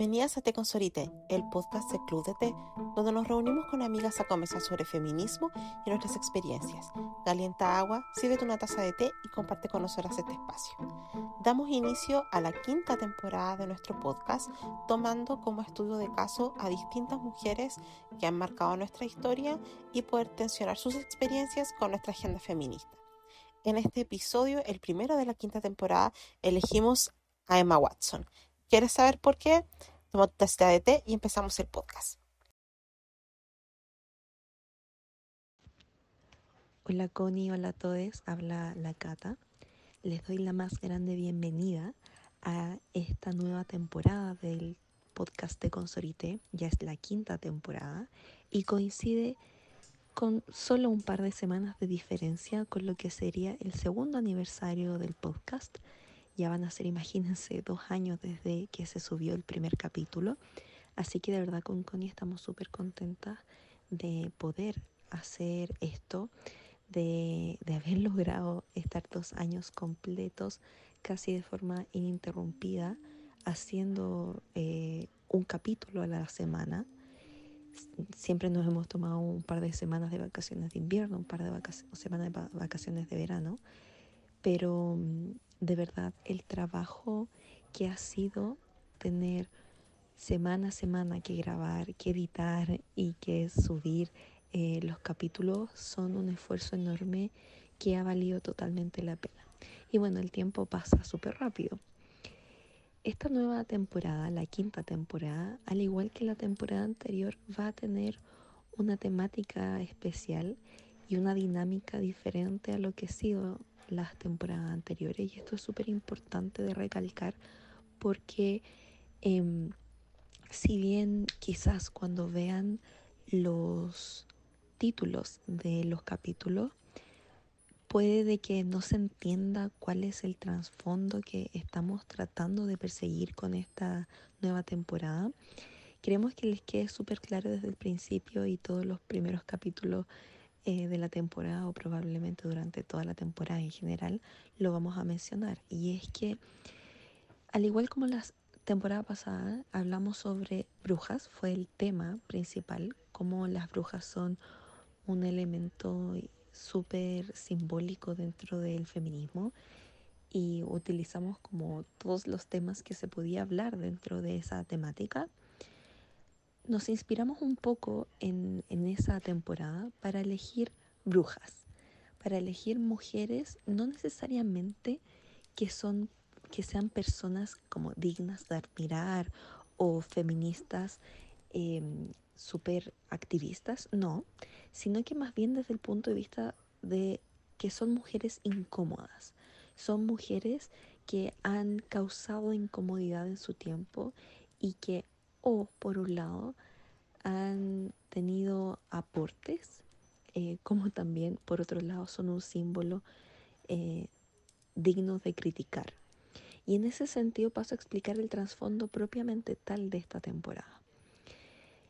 bienvenidas a Té con Sorite, el podcast de Club de Té, donde nos reunimos con amigas a conversar sobre feminismo y nuestras experiencias. Calienta agua, sirve una taza de té y comparte con nosotras este espacio. Damos inicio a la quinta temporada de nuestro podcast, tomando como estudio de caso a distintas mujeres que han marcado nuestra historia y poder tensionar sus experiencias con nuestra agenda feminista. En este episodio, el primero de la quinta temporada, elegimos a Emma Watson. ¿Quieres saber por qué? Toma tu de té y empezamos el podcast. Hola Connie, hola a todos, habla la Cata. Les doy la más grande bienvenida a esta nueva temporada del podcast de Consorite. Ya es la quinta temporada y coincide con solo un par de semanas de diferencia con lo que sería el segundo aniversario del podcast ya van a ser, imagínense, dos años desde que se subió el primer capítulo. Así que de verdad con Connie estamos súper contentas de poder hacer esto, de, de, haber logrado estar dos años completos, casi de forma ininterrumpida, haciendo eh, un capítulo a la semana. Siempre nos hemos tomado un par de semanas de vacaciones de invierno, un par de vacaciones, semanas de vacaciones de verano, pero mm, de verdad el trabajo que ha sido tener semana a semana que grabar, que editar y que subir eh, los capítulos son un esfuerzo enorme que ha valido totalmente la pena. Y bueno, el tiempo pasa súper rápido. Esta nueva temporada, la quinta temporada, al igual que la temporada anterior, va a tener una temática especial y una dinámica diferente a lo que ha sido las temporadas anteriores y esto es súper importante de recalcar porque em, si bien quizás cuando vean los títulos de los capítulos puede de que no se entienda cuál es el trasfondo que estamos tratando de perseguir con esta nueva temporada. Queremos que les quede súper claro desde el principio y todos los primeros capítulos eh, de la temporada o probablemente durante toda la temporada en general lo vamos a mencionar. Y es que, al igual como la temporada pasada, hablamos sobre brujas, fue el tema principal, como las brujas son un elemento súper simbólico dentro del feminismo y utilizamos como todos los temas que se podía hablar dentro de esa temática nos inspiramos un poco en, esa temporada para elegir brujas, para elegir mujeres no necesariamente que son que sean personas como dignas de admirar o feministas em, súper activistas, no, sino que más bien desde el punto de vista de que son mujeres incómodas, son mujeres que han causado incomodidad en su tiempo y que o por un lado han tenido aportes, eh, como también por otro lado son un símbolo eh, digno de criticar. Y en ese sentido paso a explicar el trasfondo propiamente tal de esta temporada.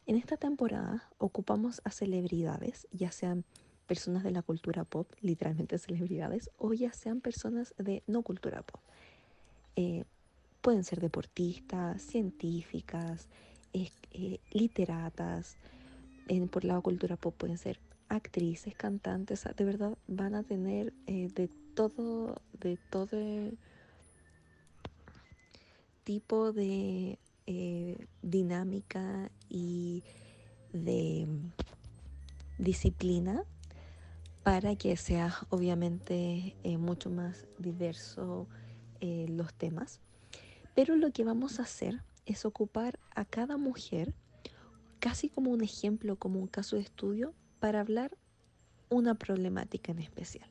En esta temporada ocupamos a celebridades, ya sean personas de la cultura pop, literalmente celebridades, o ya sean personas de no cultura pop. Eh, Pueden ser deportistas, científicas, eh, literatas, por la cultura pop pueden ser actrices, cantantes, de verdad van a tener eh, de todo, de todo tipo de eh, dinámica y de disciplina para que sea obviamente mucho más diverso los temas. Pero lo que vamos a hacer es ocupar a cada mujer casi como un ejemplo, como un caso de estudio, para hablar una problemática en especial.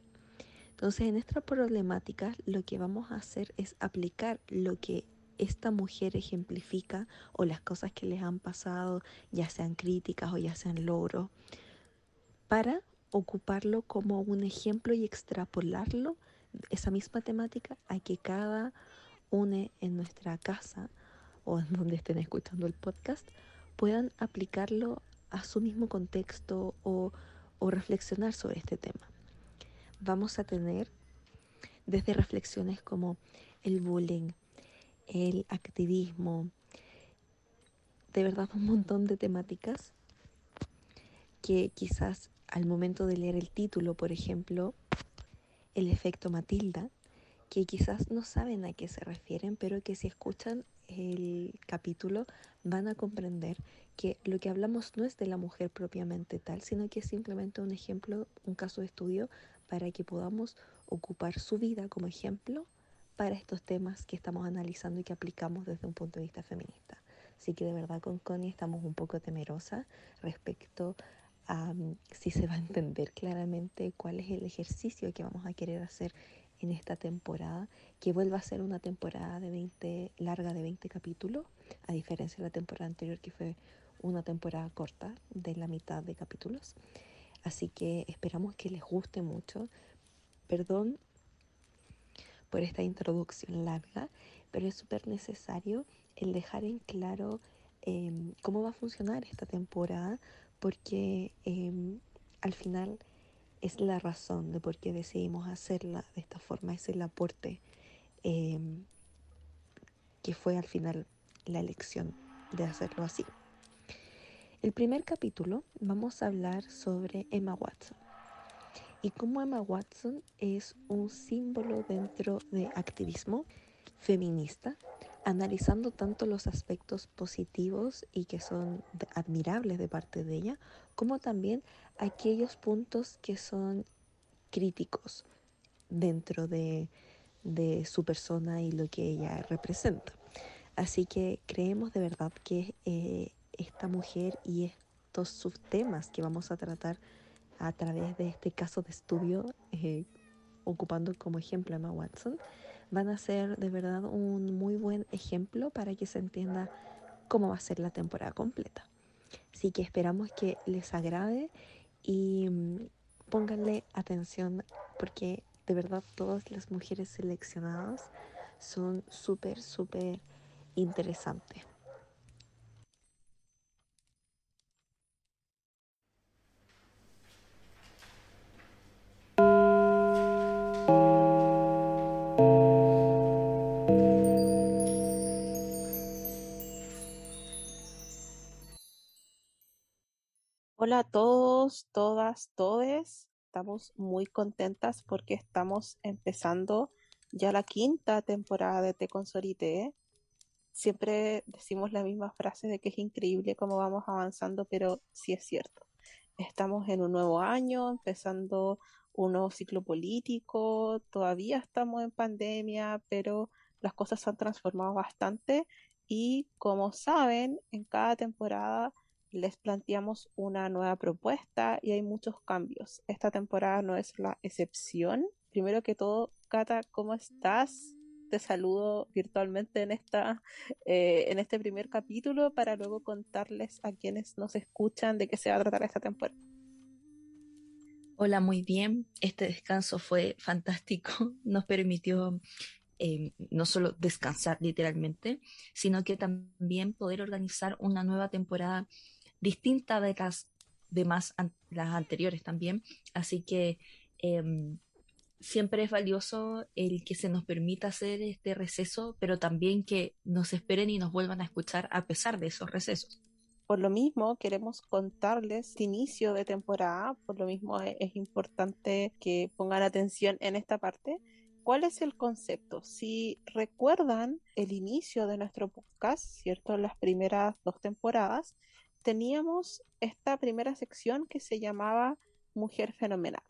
Entonces, en esta problemática lo que vamos a hacer es aplicar lo que esta mujer ejemplifica o las cosas que les han pasado, ya sean críticas o ya sean logros, para ocuparlo como un ejemplo y extrapolarlo, esa misma temática, a que cada une en nuestra casa o en donde estén escuchando el podcast puedan aplicarlo a su mismo contexto o, o reflexionar sobre este tema. Vamos a tener desde reflexiones como el bullying, el activismo, de verdad un montón de temáticas que quizás al momento de leer el título, por ejemplo, el efecto Matilda, que quizás no saben a qué se refieren, pero que si escuchan el capítulo van a comprender que lo que hablamos no es de la mujer propiamente tal, sino que es simplemente un ejemplo, un caso de estudio para que podamos ocupar su vida como ejemplo para estos temas que estamos analizando y que aplicamos desde un punto de vista feminista. Así que de verdad con Connie estamos un poco temerosas respecto a um, si se va a entender claramente cuál es el ejercicio que vamos a querer hacer en esta temporada, que vuelva a ser una temporada de 20, larga de 20 capítulos, a diferencia de la temporada anterior que fue una temporada corta de la mitad de capítulos. Así que esperamos que les guste mucho. Perdón por esta introducción larga, pero es súper necesario el dejar en claro em, cómo va a funcionar esta temporada, porque em, al final es la razón de por qué decidimos hacerla de esta forma, es el aporte em, que fue al final la elección de hacerlo así. El primer capítulo vamos a hablar sobre Emma Watson y cómo Emma Watson es un símbolo dentro de activismo feminista, analizando tanto los aspectos positivos y que son admirables de parte de ella, como también aquellos puntos que son críticos dentro de, su persona y lo que ella representa. Así que creemos de verdad que eh, esta mujer y estos subtemas que vamos a tratar a través de este caso de estudio, eh, ocupando como ejemplo a Emma Watson, van a ser de verdad un muy buen ejemplo para que se entienda cómo va a ser la temporada completa. Así que esperamos que les agrade y mm, pónganle atención porque de verdad todas las mujeres seleccionadas son súper, súper interesantes. Hola a todos, todas, todes. Estamos muy contentas porque estamos empezando ya la quinta temporada de Te Consorite. Siempre decimos la misma frase de que es increíble cómo vamos avanzando, pero sí es cierto. Estamos en un nuevo año, empezando un nuevo ciclo político, todavía estamos en pandemia, pero las cosas se han transformado bastante y como saben, en cada temporada les planteamos una nueva propuesta y hay muchos cambios. Esta temporada no es la excepción. Primero que todo, Cata, ¿cómo estás? Te saludo virtualmente en, esta, eh, en este primer capítulo para luego contarles a quienes nos escuchan de qué se va a tratar esta temporada. Hola, muy bien. Este descanso fue fantástico. Nos permitió eh, no solo descansar literalmente, sino que también poder organizar una nueva temporada distinta de las demás, las anteriores también. Así que em, siempre es valioso el que se nos permita hacer este receso, pero también que nos esperen y nos vuelvan a escuchar a pesar de esos recesos. Por lo mismo, queremos contarles el inicio de temporada, por lo mismo es, es importante que pongan atención en esta parte. ¿Cuál es el concepto? Si recuerdan el inicio de nuestro podcast, ¿cierto? Las primeras dos temporadas, teníamos esta primera sección que se llamaba Mujer Fenomenal.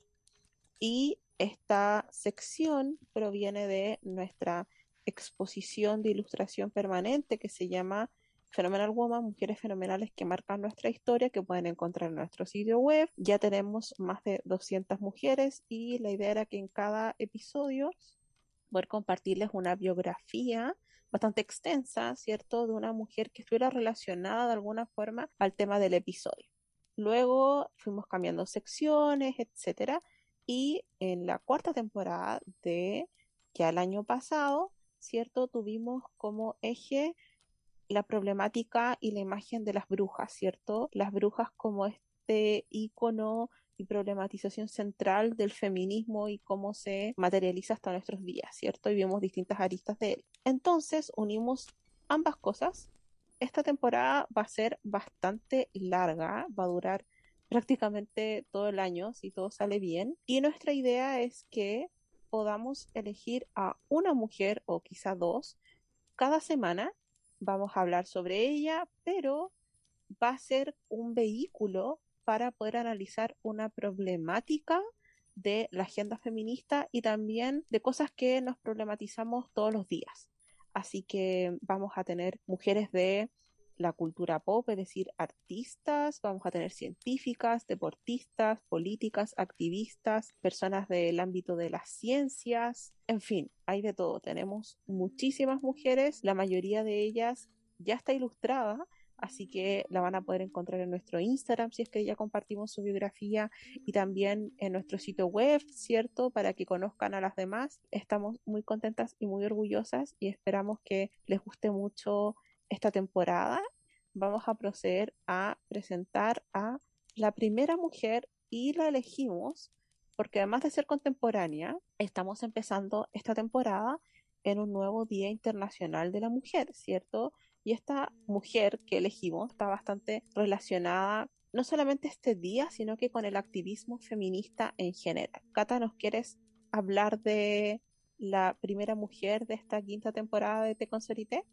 Y esta sección proviene de nuestra exposición de ilustración permanente que se llama Phenomenal Woman, Mujeres Fenomenales que marcan nuestra historia, que pueden encontrar en nuestro sitio web. Ya tenemos más de 200 mujeres y la idea era que en cada episodio poder compartirles una biografía bastante extensa, ¿cierto?, de una mujer que estuviera relacionada de alguna forma al tema del episodio. Luego fuimos cambiando secciones, etcétera, y en la cuarta temporada de ya el año pasado, ¿cierto?, tuvimos como eje la problemática y la imagen de las brujas, ¿cierto? Las brujas como este icono y problematización central del feminismo y cómo se materializa hasta nuestros días, ¿cierto? Y vemos distintas aristas de él. Entonces unimos ambas cosas esta temporada va a ser bastante larga, va a durar prácticamente todo el año si todo sale bien. Y nuestra idea es que podamos elegir a una mujer o quizá dos cada semana. Vamos a hablar sobre ella, pero va a ser un vehículo para poder analizar una problemática de la agenda feminista y también de cosas que nos problematizamos todos los días. Así que vamos a tener mujeres de la cultura pop, es decir, artistas, vamos a tener científicas, deportistas, políticas, activistas, personas del ámbito de las ciencias, en fin, hay de todo. Tenemos muchísimas mujeres, la mayoría de ellas ya está ilustrada así que la van a poder encontrar en nuestro Instagram si es que ya compartimos su biografía y también en nuestro sitio web, ¿cierto? Para que conozcan a las demás. Estamos muy contentas y muy orgullosas y esperamos que les guste mucho esta temporada. Vamos a proceder a presentar a la primera mujer y la elegimos porque además de ser contemporánea, estamos empezando esta temporada en un nuevo Día Internacional de la Mujer, ¿cierto? Y esta mujer que elegimos está bastante relacionada no solamente este día, sino que con el activismo feminista en general. Cata, ¿nos quieres hablar de la primera mujer de esta quinta temporada de Te Concerité?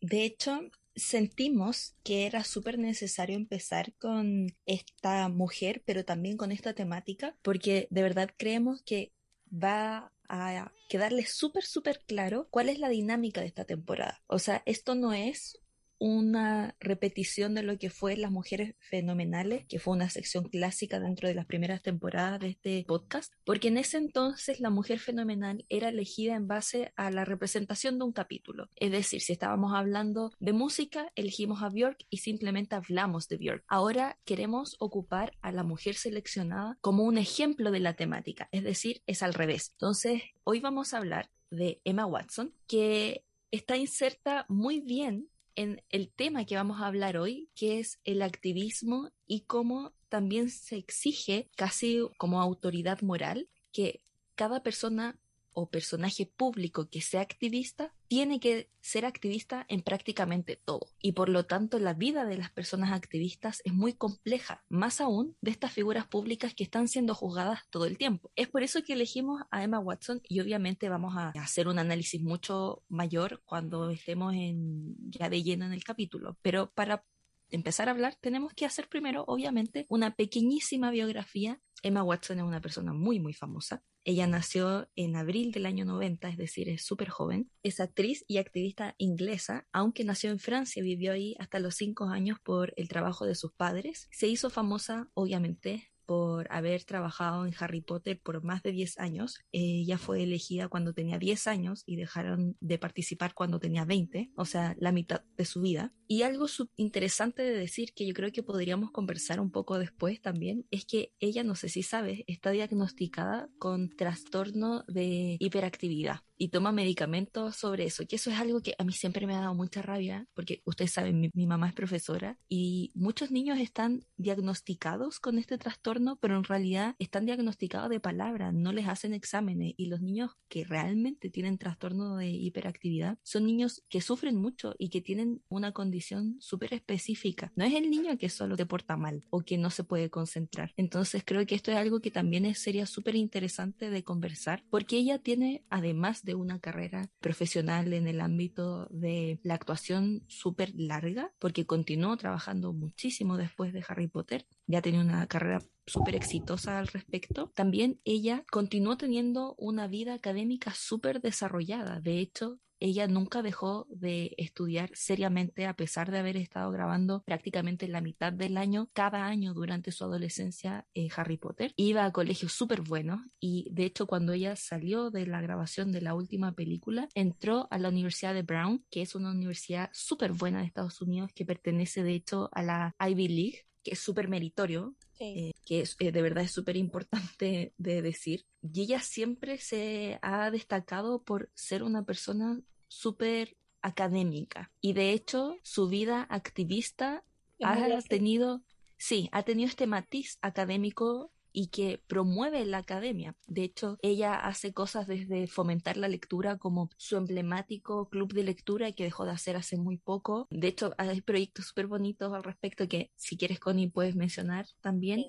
De hecho, sentimos que era súper necesario empezar con esta mujer, pero también con esta temática, porque de verdad creemos que va a quedarle súper, súper claro cuál es la dinámica de esta temporada. O sea, esto no es una repetición de lo que fue Las Mujeres Fenomenales, que fue una sección clásica dentro de las primeras temporadas de este podcast, porque en ese entonces la mujer fenomenal era elegida en base a la representación de un capítulo. Es decir, si estábamos hablando de música, elegimos a Björk y simplemente hablamos de Björk. Ahora queremos ocupar a la mujer seleccionada como un ejemplo de la temática, es decir, es al revés. Entonces, hoy vamos a hablar de Emma Watson, que está inserta muy bien en el tema que vamos a hablar hoy, que es el activismo y cómo también se exige casi como autoridad moral que cada persona o personaje público que sea activista tiene que ser activista en prácticamente todo. Y por lo tanto la vida de las personas activistas es muy compleja, más aún de estas figuras públicas que están siendo juzgadas todo el tiempo. Es por eso que elegimos a Emma Watson y obviamente vamos a hacer un análisis mucho mayor cuando estemos en, ya de lleno en el capítulo. Pero para empezar a hablar tenemos que hacer primero obviamente una pequeñísima biografía Emma Watson es una persona muy, muy famosa. Ella nació en abril del año 90, es decir, es súper joven. Es actriz y activista inglesa, aunque nació en Francia, vivió ahí hasta los cinco años por el trabajo de sus padres. Se hizo famosa, obviamente, por haber trabajado en Harry Potter por más de 10 años. Ella fue elegida cuando tenía 10 años y dejaron de participar cuando tenía 20, o sea, la mitad de su vida. Y algo interesante de decir que yo creo que podríamos conversar un poco después también es que ella, no sé si sabes, está diagnosticada con trastorno de hiperactividad y toma medicamentos sobre eso, que eso es algo que a mí siempre me ha dado mucha rabia, porque ustedes saben, mi, mi, mamá es profesora y muchos niños están diagnosticados con este trastorno, pero en realidad están diagnosticados de palabra, no les hacen exámenes y los niños que realmente tienen trastorno de hiperactividad son niños que sufren mucho y que tienen una condición súper específica. No es el niño que solo se porta mal o que no se puede concentrar. Entonces creo que esto es algo que también sería súper interesante de conversar, porque ella tiene, además de una carrera profesional en el ámbito de la actuación súper larga, porque continuó trabajando muchísimo después de Harry Potter. Ya tenía una carrera súper exitosa al respecto. También ella continuó teniendo una vida académica súper desarrollada. De hecho, ella nunca dejó de estudiar seriamente a pesar de haber estado grabando prácticamente la mitad del año, cada año durante su adolescencia eh, Harry Potter. Iba a colegios súper buenos y de hecho cuando ella salió de la grabación de la última película, entró a la Universidad de Brown, que es una universidad súper buena de Estados Unidos que pertenece de hecho a la Ivy League que es súper meritorio, eh, que es, eh, de verdad es súper importante de decir. Y ella siempre se ha destacado por ser una persona súper académica. Y de hecho, su vida activista ha tenido, sí, ha tenido este matiz académico y que promueve la academia. De hecho, ella hace cosas desde fomentar la lectura como su emblemático club de lectura que dejó de hacer hace muy poco. De hecho, hay proyectos súper bonitos al respecto que si quieres, Connie, puedes mencionar también.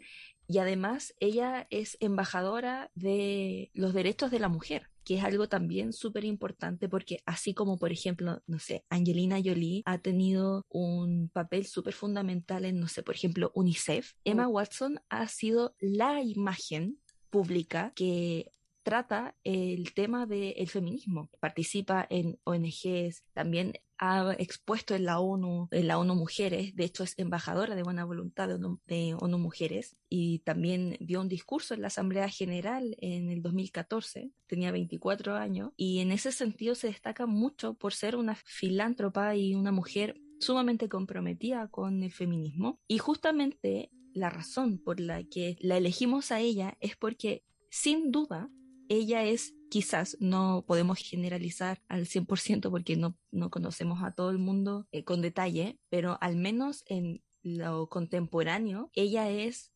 Y además, ella es embajadora de los derechos de la mujer que es algo también súper importante porque así como, por ejemplo, no sé, Angelina Jolie ha tenido un papel súper fundamental en, no sé, por ejemplo, UNICEF, Emma Watson ha sido la imagen pública que trata el tema del feminismo. Participa en ONGs, también ha expuesto en la ONU, en la ONU Mujeres, de hecho es embajadora de buena voluntad de ONU, de ONU, Mujeres y también dio un discurso en la Asamblea General en el 2014, tenía 24 años y en ese sentido se destaca mucho por ser una filántropa y una mujer sumamente comprometida con el feminismo y justamente la razón por la que la elegimos a ella es porque sin duda ella es quizás, no podemos generalizar al 100% porque no, no conocemos a todo el mundo eh, con detalle, pero al menos en lo contemporáneo, ella es,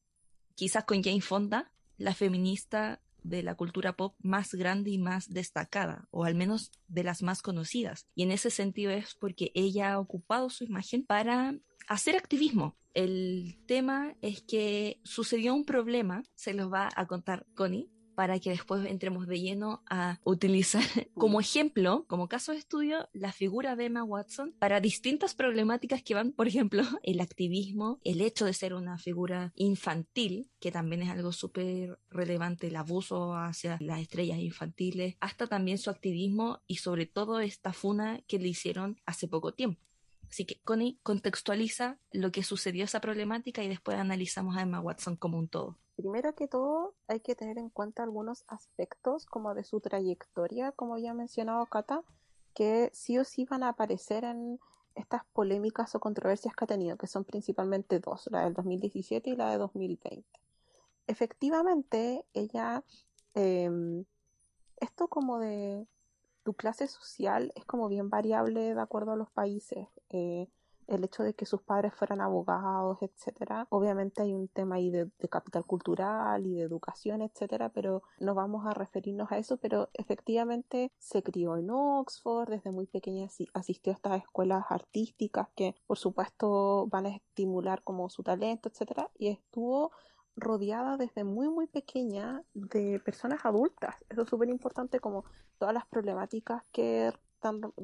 quizás con Jane Fonda, la feminista de la cultura pop más grande y más destacada, o al menos de las más conocidas. Y en ese sentido es porque ella ha ocupado su imagen para hacer activismo. El tema es que sucedió un problema, se los va a contar Connie, para que después entremos de lleno a utilizar como ejemplo, como caso de estudio, la figura de Emma Watson para distintas problemáticas que van, por ejemplo, el activismo, el hecho de ser una figura infantil, que también es algo súper relevante, el abuso hacia las estrellas infantiles, hasta también su activismo y sobre todo esta funa que le hicieron hace poco tiempo. Así que Connie contextualiza lo que sucedió esa problemática y después analizamos a Emma Watson como un todo. Primero que todo, hay que tener en cuenta algunos aspectos como de su trayectoria, como ya ha mencionado Kata, que sí o sí van a aparecer en estas polémicas o controversias que ha tenido, que son principalmente dos, la del 2017 y la de 2020. Efectivamente, ella, em, esto como de tu clase social es como bien variable de acuerdo a los países. Eh, el hecho de que sus padres fueran abogados, etcétera. Obviamente hay un tema ahí de, capital cultural y de educación, etcétera, pero no vamos a referirnos a eso, pero efectivamente se crió en Oxford, desde muy pequeña asistió a estas escuelas artísticas que por supuesto van a estimular como su talento, etcétera, y estuvo rodeada desde muy muy pequeña de personas adultas. Eso es súper importante como todas las problemáticas que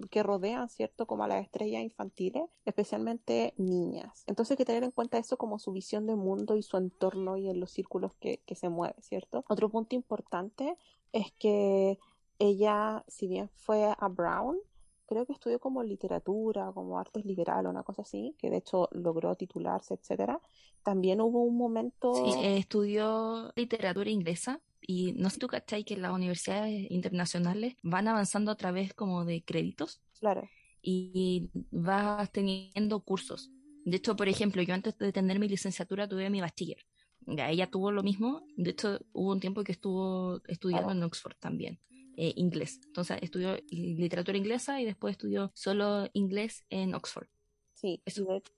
que rodean, ¿cierto? Como a las estrellas infantiles, especialmente niñas. Entonces hay que tener en cuenta eso como su visión de mundo y su entorno y en los círculos que, se mueve, ¿cierto? Otro punto importante es que ella, si bien fue a Brown, creo que estudió como literatura, como artes liberal o una cosa así, que de hecho logró titularse, etcétera. También hubo un momento... Sí, estudió literatura inglesa y no sé tú cachai que las universidades internacionales van avanzando a través como de créditos. Claro. Y vas teniendo cursos. De hecho, por ejemplo, yo antes de tener mi licenciatura tuve mi bachiller. Ella tuvo lo mismo. De hecho, hubo un tiempo que estuvo estudiando en Oxford también, eh, inglés. Entonces, estudió literatura inglesa y después estudió solo inglés en Oxford. Sí,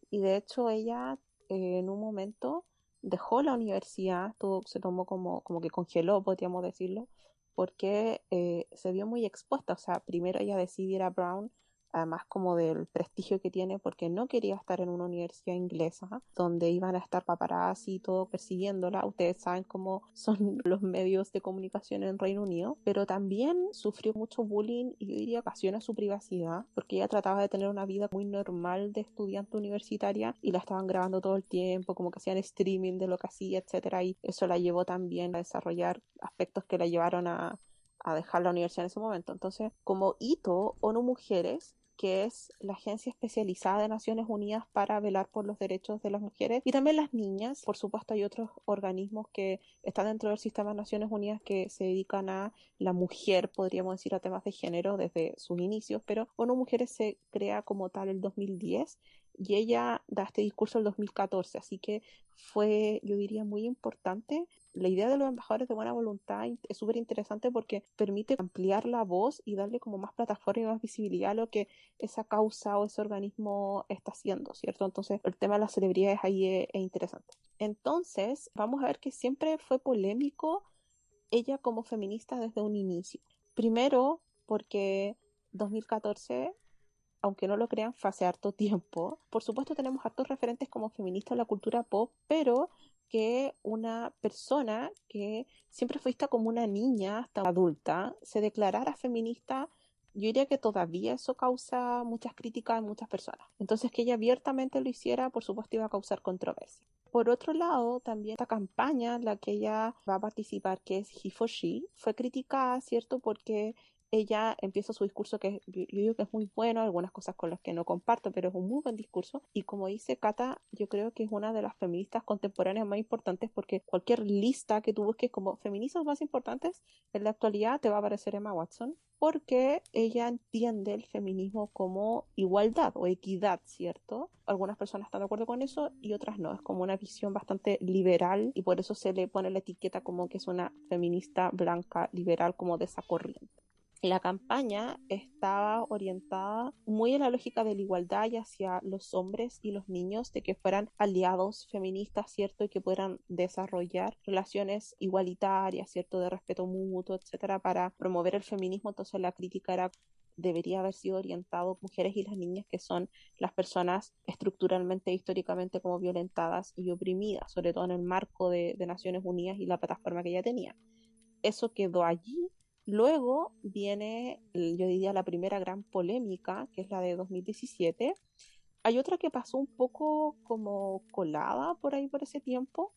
y de, hecho ella eh, en un momento dejó la universidad, se tomó como, como que congeló, podríamos decirlo, porque eh, se vio muy expuesta. O sea, primero ella decidiera Brown además como del prestigio que tiene porque no quería estar en una universidad inglesa donde iban a estar paparazzi y todo persiguiéndola. Ustedes saben cómo son los medios de comunicación en Reino Unido, pero también sufrió mucho bullying y yo diría ocasión a su privacidad porque ella trataba de tener una vida muy normal de estudiante universitaria y la estaban grabando todo el tiempo, como que hacían streaming de lo que hacía, etcétera, y eso la llevó también a desarrollar aspectos que la llevaron a a dejar la universidad en ese momento. Entonces, como hito, ONU Mujeres que es la agencia especializada de Naciones Unidas para velar por los derechos de las mujeres y también las niñas. Por supuesto, hay otros organismos que están dentro del sistema de Naciones Unidas que se dedican a la mujer, podríamos decir, a temas de género desde sus inicios, pero ONU Mujeres se crea como tal el 2010 y ella da este discurso el 2014, así que fue, yo diría, muy importante la idea de los embajadores de buena voluntad es súper interesante porque permite ampliar la voz y darle como más plataforma y más visibilidad a lo que esa causa o ese organismo está haciendo, ¿cierto? Entonces el tema de las celebridades ahí es, interesante. Entonces, vamos a ver que siempre fue polémico ella como feminista desde un inicio. Primero, porque 2014 aunque no lo crean, fue hace harto tiempo. Por supuesto tenemos hartos referentes como feministas en la cultura pop, pero que una persona que siempre fue vista como una niña hasta adulta se declarara feminista, yo diría que todavía eso causa muchas críticas en muchas personas. Entonces que ella abiertamente lo hiciera, por supuesto iba a causar controversia. Por otro lado, también esta campaña en la que ella va a participar, que es He fue criticada, ¿cierto? Porque ella empieza su discurso que yo, digo que es muy bueno, algunas cosas con las que no comparto, pero es un muy buen discurso. Y como dice Kata, yo creo que es una de las feministas contemporáneas más importantes porque cualquier lista que tú busques como feministas más importantes en la actualidad te va a aparecer Emma Watson porque ella entiende el feminismo como igualdad o equidad, ¿cierto? Algunas personas están de acuerdo con eso y otras no. Es como una visión bastante liberal y por eso se le pone la etiqueta como que es una feminista blanca liberal como de esa corriente la campaña estaba orientada muy en la lógica de la igualdad y hacia los hombres y los niños, de que fueran aliados feministas, ¿cierto? Y que puedan desarrollar relaciones igualitarias, ¿cierto? De respeto mutuo, etcétera, para promover el feminismo. Entonces la crítica era debería haber sido orientado mujeres y las niñas que son las personas estructuralmente, históricamente como violentadas y oprimidas, sobre todo en el marco de, de Naciones Unidas y la plataforma que ella tenía. Eso quedó allí Luego viene, yo diría, la primera gran polémica, que es la de 2017. Hay otra que pasó un poco como colada por ahí por ese tiempo,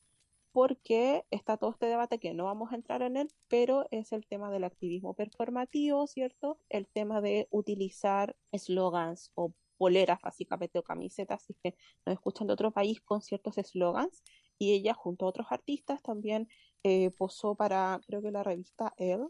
porque está todo este debate que no vamos a entrar en él, pero es el tema del activismo performativo, ¿cierto? El tema de utilizar eslogans o poleras básicamente o camisetas, si que nos escuchan de otro país con ciertos eslogans. Y ella junto a otros artistas también eh, posó para, creo que la revista Elle,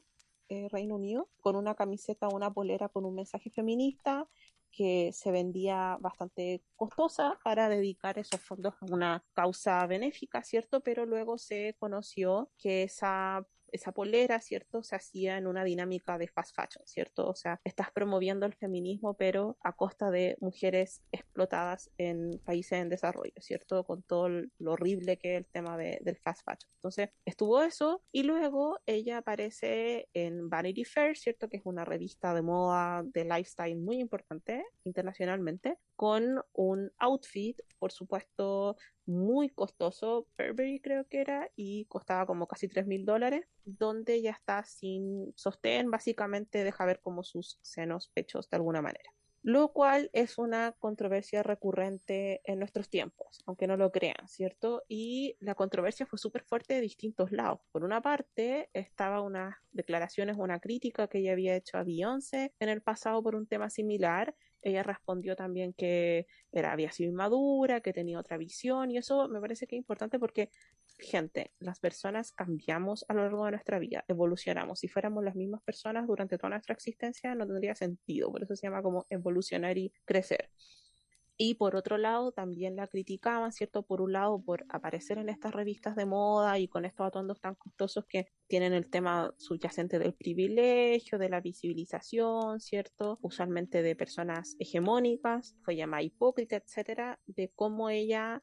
eh, Reino Unido con una camiseta una polera con un mensaje feminista que se vendía bastante costosa para dedicar esos fondos a una causa benéfica, ¿cierto? Pero luego se conoció que esa esa polera, ¿cierto? Se hacía en una dinámica de fast fashion, ¿cierto? O sea, estás promoviendo el feminismo, pero a costa de mujeres explotadas en países en desarrollo, ¿cierto? Con todo lo horrible que es el tema de, del fast fashion. Entonces, estuvo eso y luego ella aparece en Vanity Fair, ¿cierto? Que es una revista de moda, de lifestyle muy importante internacionalmente, con un outfit, por supuesto, muy costoso, Burberry creo que era, y costaba como casi 3 mil dólares, donde ya está sin sostén, básicamente deja ver como sus senos, pechos de alguna manera. Lo cual es una controversia recurrente en nuestros tiempos, aunque no lo crean, ¿cierto? Y la controversia fue súper fuerte de distintos lados. Por una parte, estaba unas declaraciones, una crítica que ella había hecho a Beyoncé en el pasado por un tema similar, ella respondió también que era, había sido inmadura, que tenía otra visión y eso me parece que es importante porque, gente, las personas cambiamos a lo largo de nuestra vida, evolucionamos. Si fuéramos las mismas personas durante toda nuestra existencia no tendría sentido, por eso se llama como evolucionar y crecer. Y por otro lado, también la criticaban, ¿cierto? Por un lado, por aparecer en estas revistas de moda y con estos atuendos tan costosos que tienen el tema subyacente del privilegio, de la visibilización, ¿cierto? Usualmente de personas hegemónicas, fue llamada hipócrita, etcétera, de cómo ella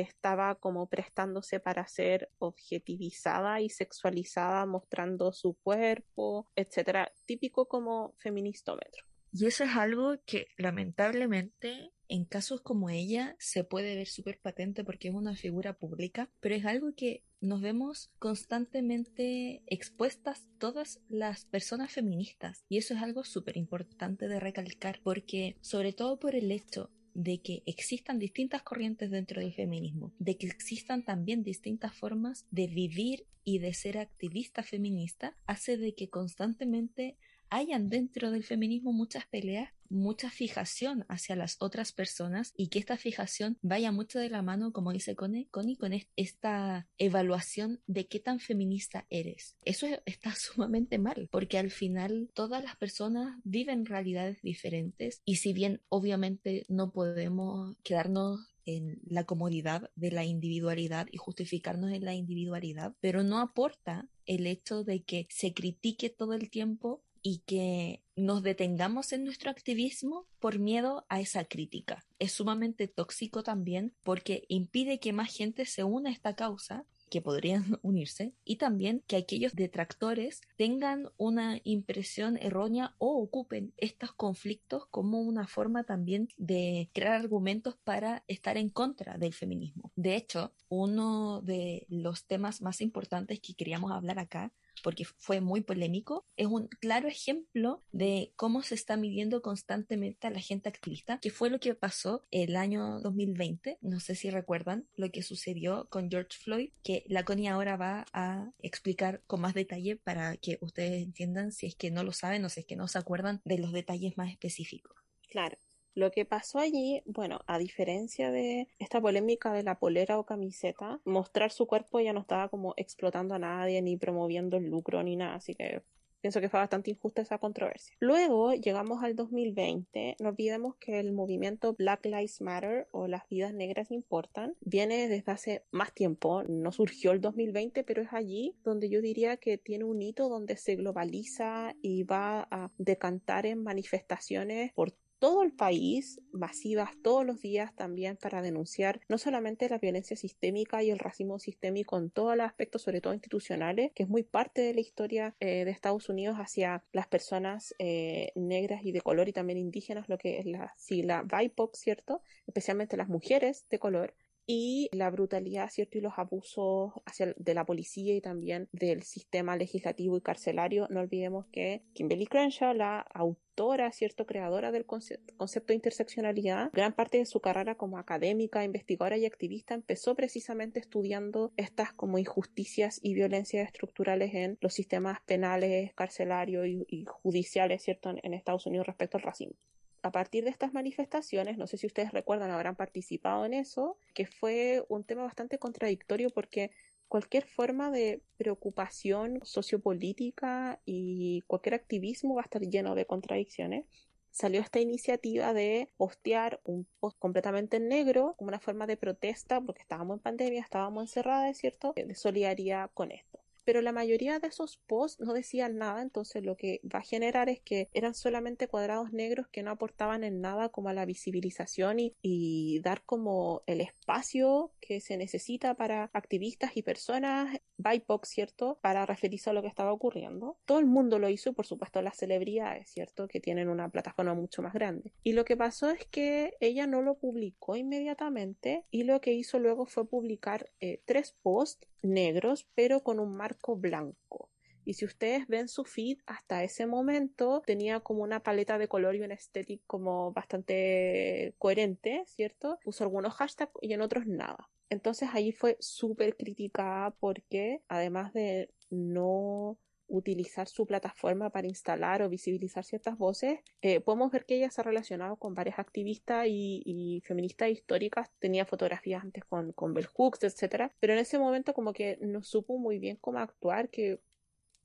estaba como prestándose para ser objetivizada y sexualizada, mostrando su cuerpo, etcétera, típico como feministómetro. Y eso es algo que lamentablemente en casos como ella se puede ver súper patente porque es una figura pública, pero es algo que nos vemos constantemente expuestas todas las personas feministas. Y eso es algo súper importante de recalcar porque sobre todo por el hecho de que existan distintas corrientes dentro del feminismo, de que existan también distintas formas de vivir y de ser activista feminista, hace de que constantemente hayan dentro del feminismo muchas peleas, mucha fijación hacia las otras personas y que esta fijación vaya mucho de la mano, como dice Connie, con esta evaluación de qué tan feminista eres. Eso está sumamente mal, porque al final todas las personas viven realidades diferentes y si bien obviamente no podemos quedarnos en la comodidad de la individualidad y justificarnos en la individualidad, pero no aporta el hecho de que se critique todo el tiempo y que nos detengamos en nuestro activismo por miedo a esa crítica. Es sumamente tóxico también porque impide que más gente se una a esta causa que podrían unirse y también que aquellos detractores tengan una impresión errónea o ocupen estos conflictos como una forma también de crear argumentos para estar en contra del feminismo. De hecho, uno de los temas más importantes que queríamos hablar acá porque fue muy polémico, es un claro ejemplo de cómo se está midiendo constantemente a la gente activista, que fue lo que pasó el año 2020. No sé si recuerdan lo que sucedió con George Floyd, que la Connie ahora va a explicar con más detalle para que ustedes entiendan si es que no lo saben o si es que no se acuerdan de los detalles más específicos. Claro. Lo que pasó allí, bueno, a diferencia de esta polémica de la polera o camiseta, mostrar su cuerpo ya no estaba como explotando a nadie ni promoviendo el lucro ni nada, así que pienso que fue bastante injusta esa controversia. Luego llegamos al 2020, no olvidemos que el movimiento Black Lives Matter o las vidas negras importan viene desde hace más tiempo, no surgió el 2020, pero es allí donde yo diría que tiene un hito donde se globaliza y va a decantar en manifestaciones por todo el país, masivas todos los días también para denunciar no solamente la violencia sistémica y el racismo sistémico en todos los aspectos, sobre todo institucionales, que es muy parte de la historia eh, de Estados Unidos hacia las personas eh, negras y de color y también indígenas, lo que es la sigla BIPOC, ¿cierto? Especialmente las mujeres de color, y la brutalidad, ¿cierto? Y los abusos hacia, de la policía y también del sistema legislativo y carcelario. No olvidemos que Kimberly Crenshaw, la autora, ¿cierto? Creadora del concepto de interseccionalidad, gran parte de su carrera como académica, investigadora y activista empezó precisamente estudiando estas como injusticias y violencias estructurales en los sistemas penales, carcelarios y, judiciales, ¿cierto? en Estados Unidos respecto al racismo a partir de estas manifestaciones, no sé si ustedes recuerdan, habrán participado en eso, que fue un tema bastante contradictorio porque cualquier forma de preocupación sociopolítica y cualquier activismo va a estar lleno de contradicciones. Salió esta iniciativa de postear un post completamente en negro como una forma de protesta porque estábamos en pandemia, estábamos encerradas, ¿cierto? De solidaridad con esto pero la mayoría de esos posts no decían nada, entonces lo que va a generar es que eran solamente cuadrados negros que no aportaban en nada como a la visibilización y, y dar como el espacio que se necesita para activistas y personas BIPOC, ¿cierto? Para referirse a lo que estaba ocurriendo. Todo el mundo lo hizo por supuesto las celebridades, ¿cierto? Que tienen una plataforma mucho más grande. Y lo que pasó es que ella no lo publicó inmediatamente y lo que hizo luego fue publicar eh, tres posts negros pero con un marco blanco. Y si ustedes ven su feed, hasta ese momento tenía como una paleta de color y una estética como bastante coherente, ¿cierto? Puso algunos hashtags y en otros nada. Entonces ahí fue súper criticada porque además de no utilizar su plataforma para instalar o visibilizar ciertas voces, eh, podemos ver que ella se ha relacionado con varias activistas y, feministas históricas, tenía fotografías antes con, con Bell Hooks, etc. Pero en ese momento como que no supo muy bien cómo actuar, que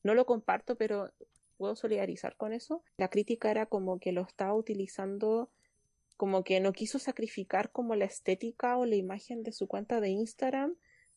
no lo comparto, pero puedo solidarizar con eso. La crítica era como que lo estaba utilizando como que no quiso sacrificar como la estética o la imagen de su cuenta de Instagram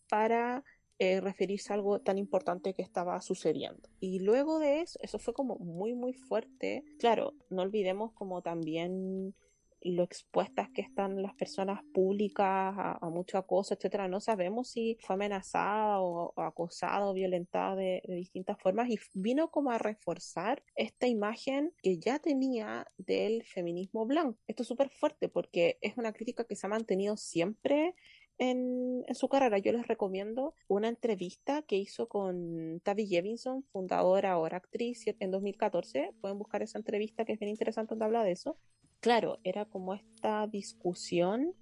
para eh, referirse a algo tan importante que estaba sucediendo. Y luego de eso, eso fue como muy, muy fuerte. Claro, no olvidemos como también lo expuestas que están las personas públicas a, mucho acoso, etcétera. No sabemos si fue amenazada o, acosada o violentada de, distintas formas y vino como a reforzar esta imagen que ya tenía del feminismo blanco. Esto es súper fuerte porque es una crítica que se ha mantenido siempre en, en, su carrera. Yo les recomiendo una entrevista que hizo con Tavi Jevinson, fundadora, ahora actriz, en 2014. Pueden buscar esa entrevista que es bien interesante donde habla de eso claro, era como esta discusión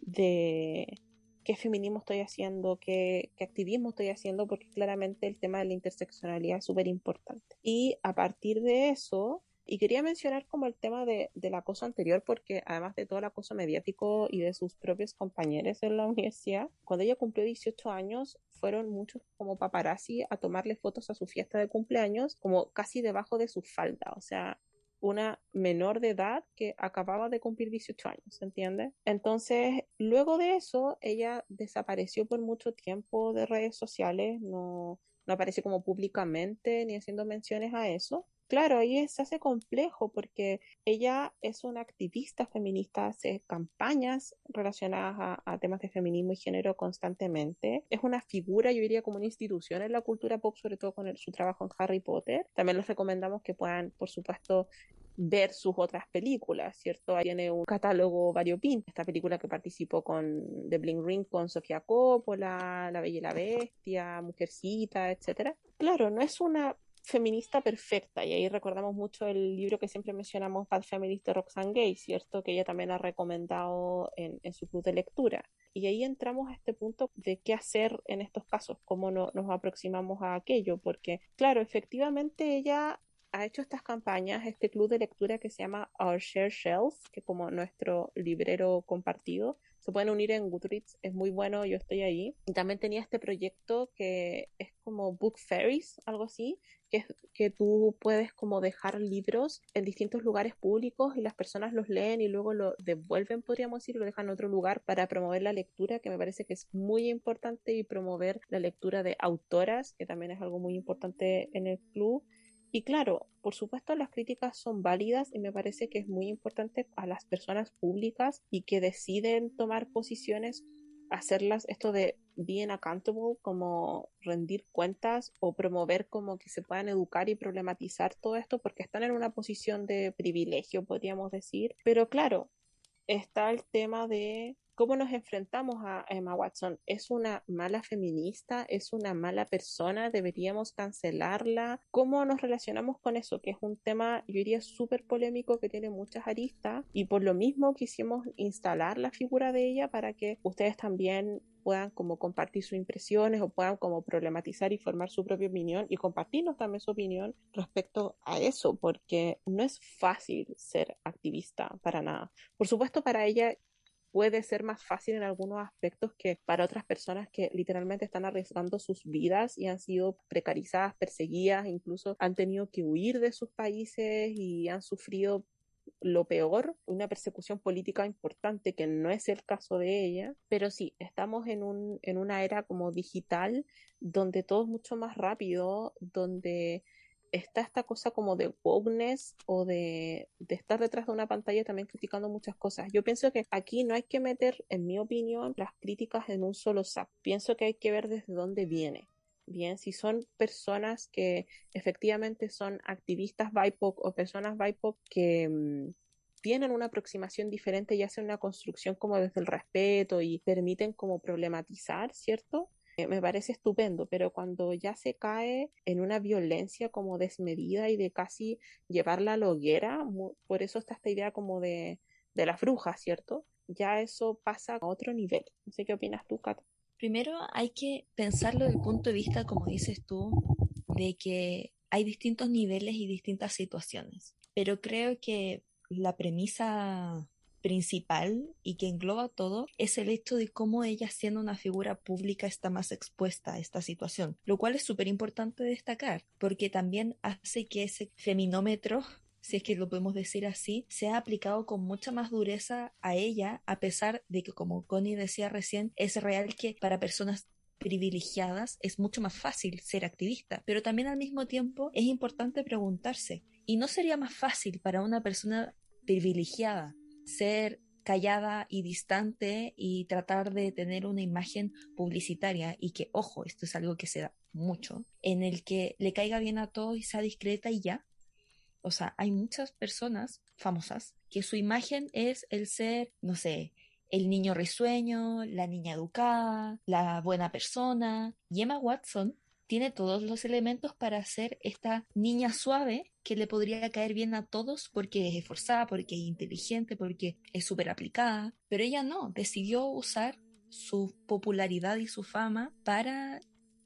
de qué feminismo estoy haciendo, qué, activismo estoy haciendo, porque claramente el tema de la interseccionalidad es súper importante. Y a partir de eso, y quería mencionar como el tema de, del acoso anterior, porque además de todo el acoso mediático y de sus propios compañeros en la universidad, cuando ella cumplió 18 años, fueron muchos como paparazzi a tomarle fotos a su fiesta de cumpleaños, como casi debajo de su falda. O sea, una menor de edad que acababa de cumplir 18 años, ¿entiendes? Entonces, luego de eso, ella desapareció por mucho tiempo de redes sociales, no, no apareció como públicamente ni haciendo menciones a eso. Claro, ahí se hace complejo porque ella es una activista feminista, hace campañas relacionadas a, temas de feminismo y género constantemente. Es una figura, yo diría, como una institución en la cultura pop, sobre todo con su trabajo en Harry Potter. También les recomendamos que puedan, por supuesto, ver sus otras películas, ¿cierto? tiene un catálogo variopinto. Esta película que participó con The Bling Ring con Sofía Coppola, La Bella y la Bestia, Mujercita, etcétera. Claro, no es una feminista perfecta, y ahí recordamos mucho el libro que siempre mencionamos, Bad Feminist de Roxane Gay, ¿cierto? Que ella también ha recomendado en, su club de lectura. Y ahí entramos a este punto de qué hacer en estos casos, cómo no, nos aproximamos a aquello, porque, claro, efectivamente ella ha hecho estas campañas, este club de lectura que se llama Our Share Shelf, que como nuestro librero compartido, se pueden unir en Goodreads, es muy bueno, yo estoy ahí. Y también tenía este proyecto que es como Book Fairies, algo así, que que tú puedes como dejar libros en distintos lugares públicos y las personas los leen y luego lo devuelven, podríamos decir, lo dejan en otro lugar para promover la lectura, que me parece que es muy importante, y promover la lectura de autoras, que también es algo muy importante en el club. Y claro, por supuesto las críticas son válidas y me parece que es muy importante a las personas públicas y que deciden tomar posiciones, hacerlas esto de bien accountable, como rendir cuentas o promover como que se puedan educar y problematizar todo esto porque están en una posición de privilegio, podríamos decir. Pero claro, está el tema de ¿Cómo nos enfrentamos a Emma Watson? ¿Es una mala feminista? ¿Es una mala persona? ¿Deberíamos cancelarla? ¿Cómo nos relacionamos con eso? Que es un tema, yo diría, súper polémico que tiene muchas aristas y por lo mismo quisimos instalar la figura de ella para que ustedes también puedan como compartir sus impresiones o puedan como problematizar y formar su propia opinión y compartirnos también su opinión respecto a eso, porque no es fácil ser activista para nada. Por supuesto, para ella puede ser más fácil en algunos aspectos que para otras personas que literalmente están arriesgando sus vidas y han sido precarizadas, perseguidas, incluso han tenido que huir de sus países y han sufrido lo peor, una persecución política importante, que no es el caso de ella, pero sí, estamos en, un, en una era como digital donde todo es mucho más rápido, donde está esta cosa como de wokeness o de, estar detrás de una pantalla también criticando muchas cosas. Yo pienso que aquí no hay que meter, en mi opinión, las críticas en un solo saco. Pienso que hay que ver desde dónde viene. Bien, si son personas que efectivamente son activistas BIPOC o personas BIPOC que mm, tienen una aproximación diferente y hacen una construcción como desde el respeto y permiten como problematizar, ¿cierto? Eh, me parece estupendo, pero cuando ya se cae en una violencia como desmedida y de casi llevarla a la hoguera, por eso está esta idea como de, de las brujas, ¿cierto? Ya eso pasa a otro nivel. No sé qué opinas tú, Kat. Primero hay que pensarlo desde el punto de vista, como dices tú, de que hay distintos niveles y distintas situaciones. Pero creo que la premisa principal y que engloba todo es el hecho de cómo ella siendo una figura pública está más expuesta a esta situación, lo cual es súper importante destacar porque también hace que ese feminómetro si es que lo podemos decir así, se ha aplicado con mucha más dureza a ella, a pesar de que, como Connie decía recién, es real que para personas privilegiadas es mucho más fácil ser activista, pero también al mismo tiempo es importante preguntarse, ¿y no sería más fácil para una persona privilegiada ser callada y distante y tratar de tener una imagen publicitaria y que, ojo, esto es algo que se da mucho, en el que le caiga bien a todos y sea discreta y ya. O sea, hay muchas personas famosas que su imagen es el ser, no sé, el niño risueño, la niña educada, la buena persona. Y Emma Watson tiene todos los elementos para ser esta niña suave que le podría caer bien a todos porque es esforzada, porque es inteligente, porque es súper aplicada. Pero ella no, decidió usar su popularidad y su fama para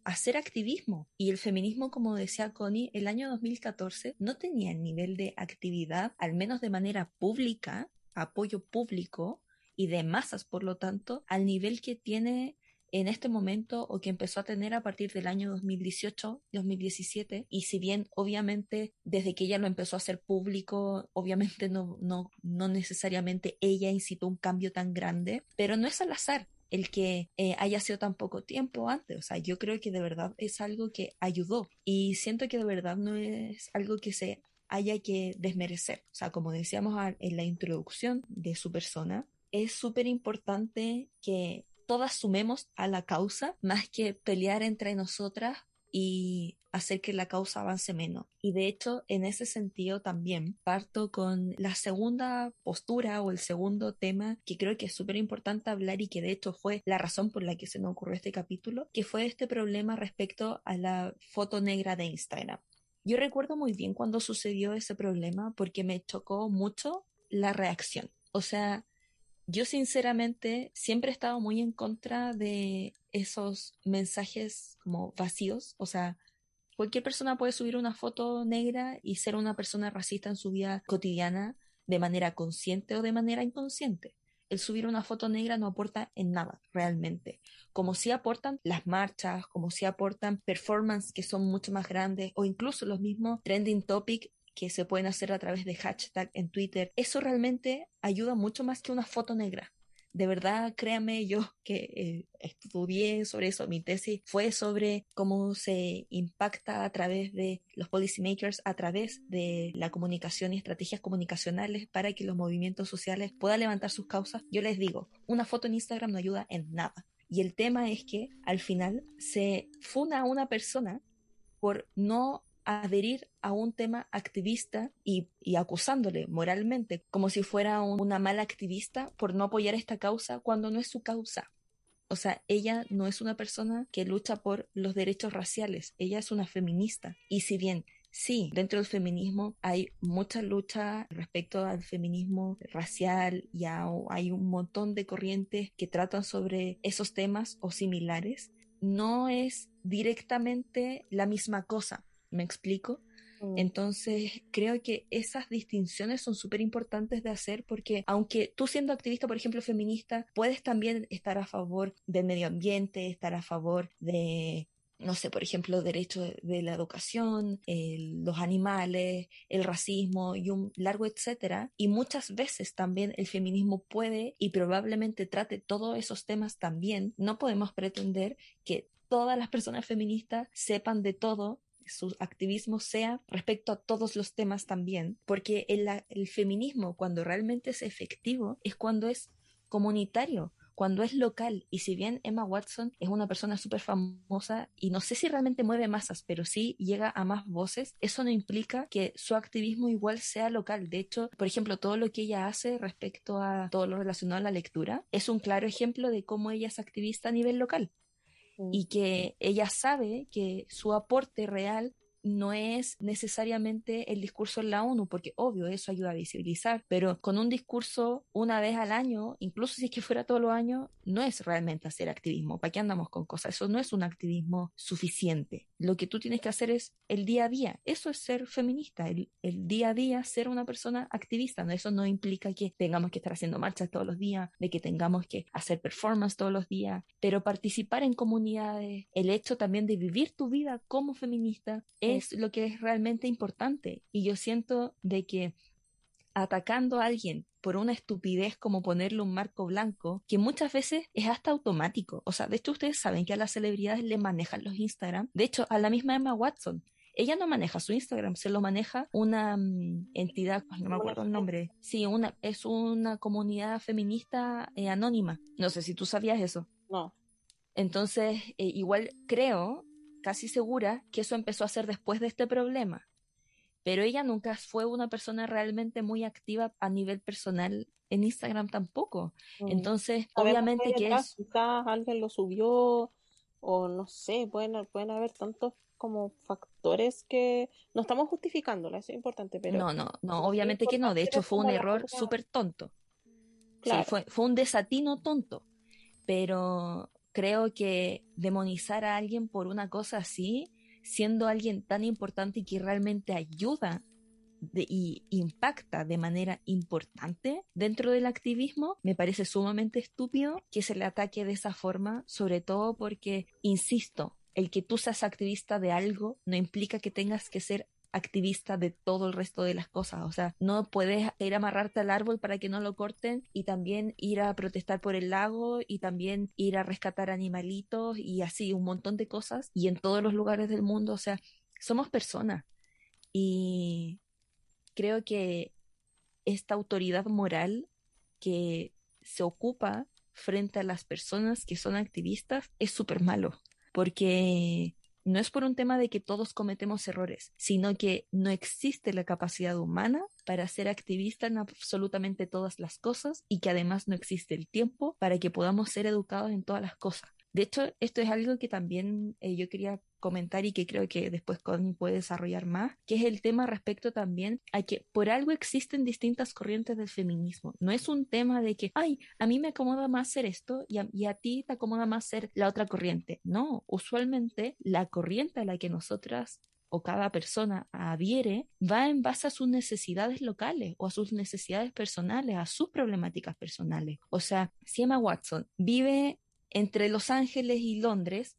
hacer activismo. Y el feminismo, como decía Connie, el año 2014 no tenía el nivel de actividad, al menos de manera pública, apoyo público y de masas, por lo tanto, al nivel que tiene en este momento o que empezó a tener a partir del año 2018-2017 y si bien obviamente desde que ella lo empezó a hacer público, obviamente no, no, no necesariamente ella incitó un cambio tan grande, pero no es al azar el que eh, haya sido tan poco tiempo antes. O sea, yo creo que de verdad es algo que ayudó y siento que de verdad no es algo que se haya que desmerecer. O sea, como decíamos en la introducción de su persona, es súper importante que todas sumemos a la causa más que pelear entre nosotras y hacer que la causa avance menos. Y de hecho, en ese sentido también parto con la segunda postura o el segundo tema que creo que es súper importante hablar y que de hecho fue la razón por la que se nos ocurrió este capítulo, que fue este problema respecto a la foto negra de Instagram. Yo recuerdo muy bien cuando sucedió ese problema porque me chocó mucho la reacción. O sea, yo sinceramente siempre he estado muy en contra de esos mensajes como vacíos, o sea, cualquier persona puede subir una foto negra y ser una persona racista en su vida cotidiana de manera consciente o de manera inconsciente. El subir una foto negra no aporta en nada realmente. Como si aportan las marchas, como si aportan performances que son mucho más grandes o incluso los mismos trending topics que se pueden hacer a través de hashtag en Twitter. Eso realmente ayuda mucho más que una foto negra de verdad, créame, yo que eh, estudié sobre eso, mi tesis fue sobre cómo se impacta a través de los policymakers, a través de la comunicación y estrategias comunicacionales para que los movimientos sociales puedan levantar sus causas. Yo les digo, una foto en Instagram no ayuda en nada. Y el tema es que al final se funa a una persona por no adherir a un tema activista y, acusándole moralmente como si fuera una mala activista por no apoyar esta causa cuando no es su causa. O sea, ella no es una persona que lucha por los derechos raciales, ella es una feminista. Y si bien Sí, dentro del feminismo hay mucha lucha respecto al feminismo racial y hay un montón de corrientes que tratan sobre esos temas o similares. No es directamente la misma cosa. ¿Me explico? Mm. Entonces, creo que esas distinciones son súper importantes de hacer porque aunque tú siendo activista, por ejemplo, feminista, puedes también estar a favor del medio ambiente, estar a favor de no sé, por ejemplo, derechos de, la educación, los animales, el racismo y un largo etcétera. Y muchas veces también el feminismo puede y probablemente trate todos esos temas también. No podemos pretender que todas las personas feministas sepan de todo su activismo sea respecto a todos los temas también, porque el, feminismo cuando realmente es efectivo es cuando es comunitario, cuando es local. Y si bien Emma Watson es una persona súper famosa y no sé si realmente mueve masas, pero sí llega a más voces, eso no implica que su activismo igual sea local. De hecho, por ejemplo, todo lo que ella hace respecto a todo lo relacionado a la lectura es un claro ejemplo de cómo ella es activista a nivel local y que ella sabe que su aporte real no es necesariamente el discurso en la ONU, porque obvio eso ayuda a visibilizar, pero con un discurso una vez al año, incluso si es que fuera todos los años, no es realmente hacer activismo. ¿Para qué andamos con cosas? Eso no es un activismo suficiente. Lo que tú tienes que hacer es el día a día. Eso es ser feminista, el, día a día ser una persona activista. Eso no implica que tengamos que estar haciendo marchas todos los días, de que tengamos que hacer performance todos los días, pero participar en comunidades, el hecho también de vivir tu vida como feminista es lo que es realmente importante. Y yo siento de que atacando a alguien por una estupidez como ponerle un marco blanco, que muchas veces es hasta automático. O sea, de hecho ustedes saben que a las celebridades le manejan los Instagram. De hecho, a la misma Emma Watson. Ella no maneja su Instagram, se lo maneja una mm, entidad, no me acuerdo el nombre. Sí, una, es una comunidad feminista eh, anónima. No sé si tú sabías eso. No. Entonces, eh, igual creo, casi segura, que eso empezó a ser después de este problema pero ella nunca fue una persona realmente muy activa a nivel personal en Instagram tampoco. Mm. Entonces, obviamente que es... Quizás alguien lo subió o no sé, pueden, pueden haber tantos como factores que no estamos justificándola, eso es importante, pero... No, no, no, obviamente que no, de hecho fue un error súper tonto. Claro. fue, fue un desatino tonto, pero creo que demonizar a alguien por una cosa así siendo alguien tan importante y que realmente ayuda y impacta de manera importante dentro del activismo, me parece sumamente estúpido que se le ataque de esa forma, sobre todo porque, insisto, el que tú seas activista de algo no implica que tengas que ser activista de todo el resto de las cosas. O sea, no puedes ir a amarrarte al árbol para que no lo corten y también ir a protestar por el lago y también ir a rescatar animalitos y así un montón de cosas y en todos los lugares del mundo. O sea, somos personas y creo que esta autoridad moral que se ocupa frente a las personas que son activistas es súper malo, porque no es por un tema de que todos cometemos errores, sino que no existe la capacidad humana para ser activista en absolutamente todas las cosas y que además no existe el tiempo para que podamos ser educados en todas las cosas. De hecho, esto es algo que también eh, yo quería comentar y que creo que después Connie puede desarrollar más, que es el tema respecto también a que por algo existen distintas corrientes del feminismo. No es un tema de que, ay, a mí me acomoda más ser esto y a, y a ti te acomoda más ser la otra corriente. No, usualmente la corriente a la que nosotras o cada persona adhiere va en base a sus necesidades locales o a sus necesidades personales, a sus problemáticas personales. O sea, si Emma Watson vive entre Los Ángeles y Londres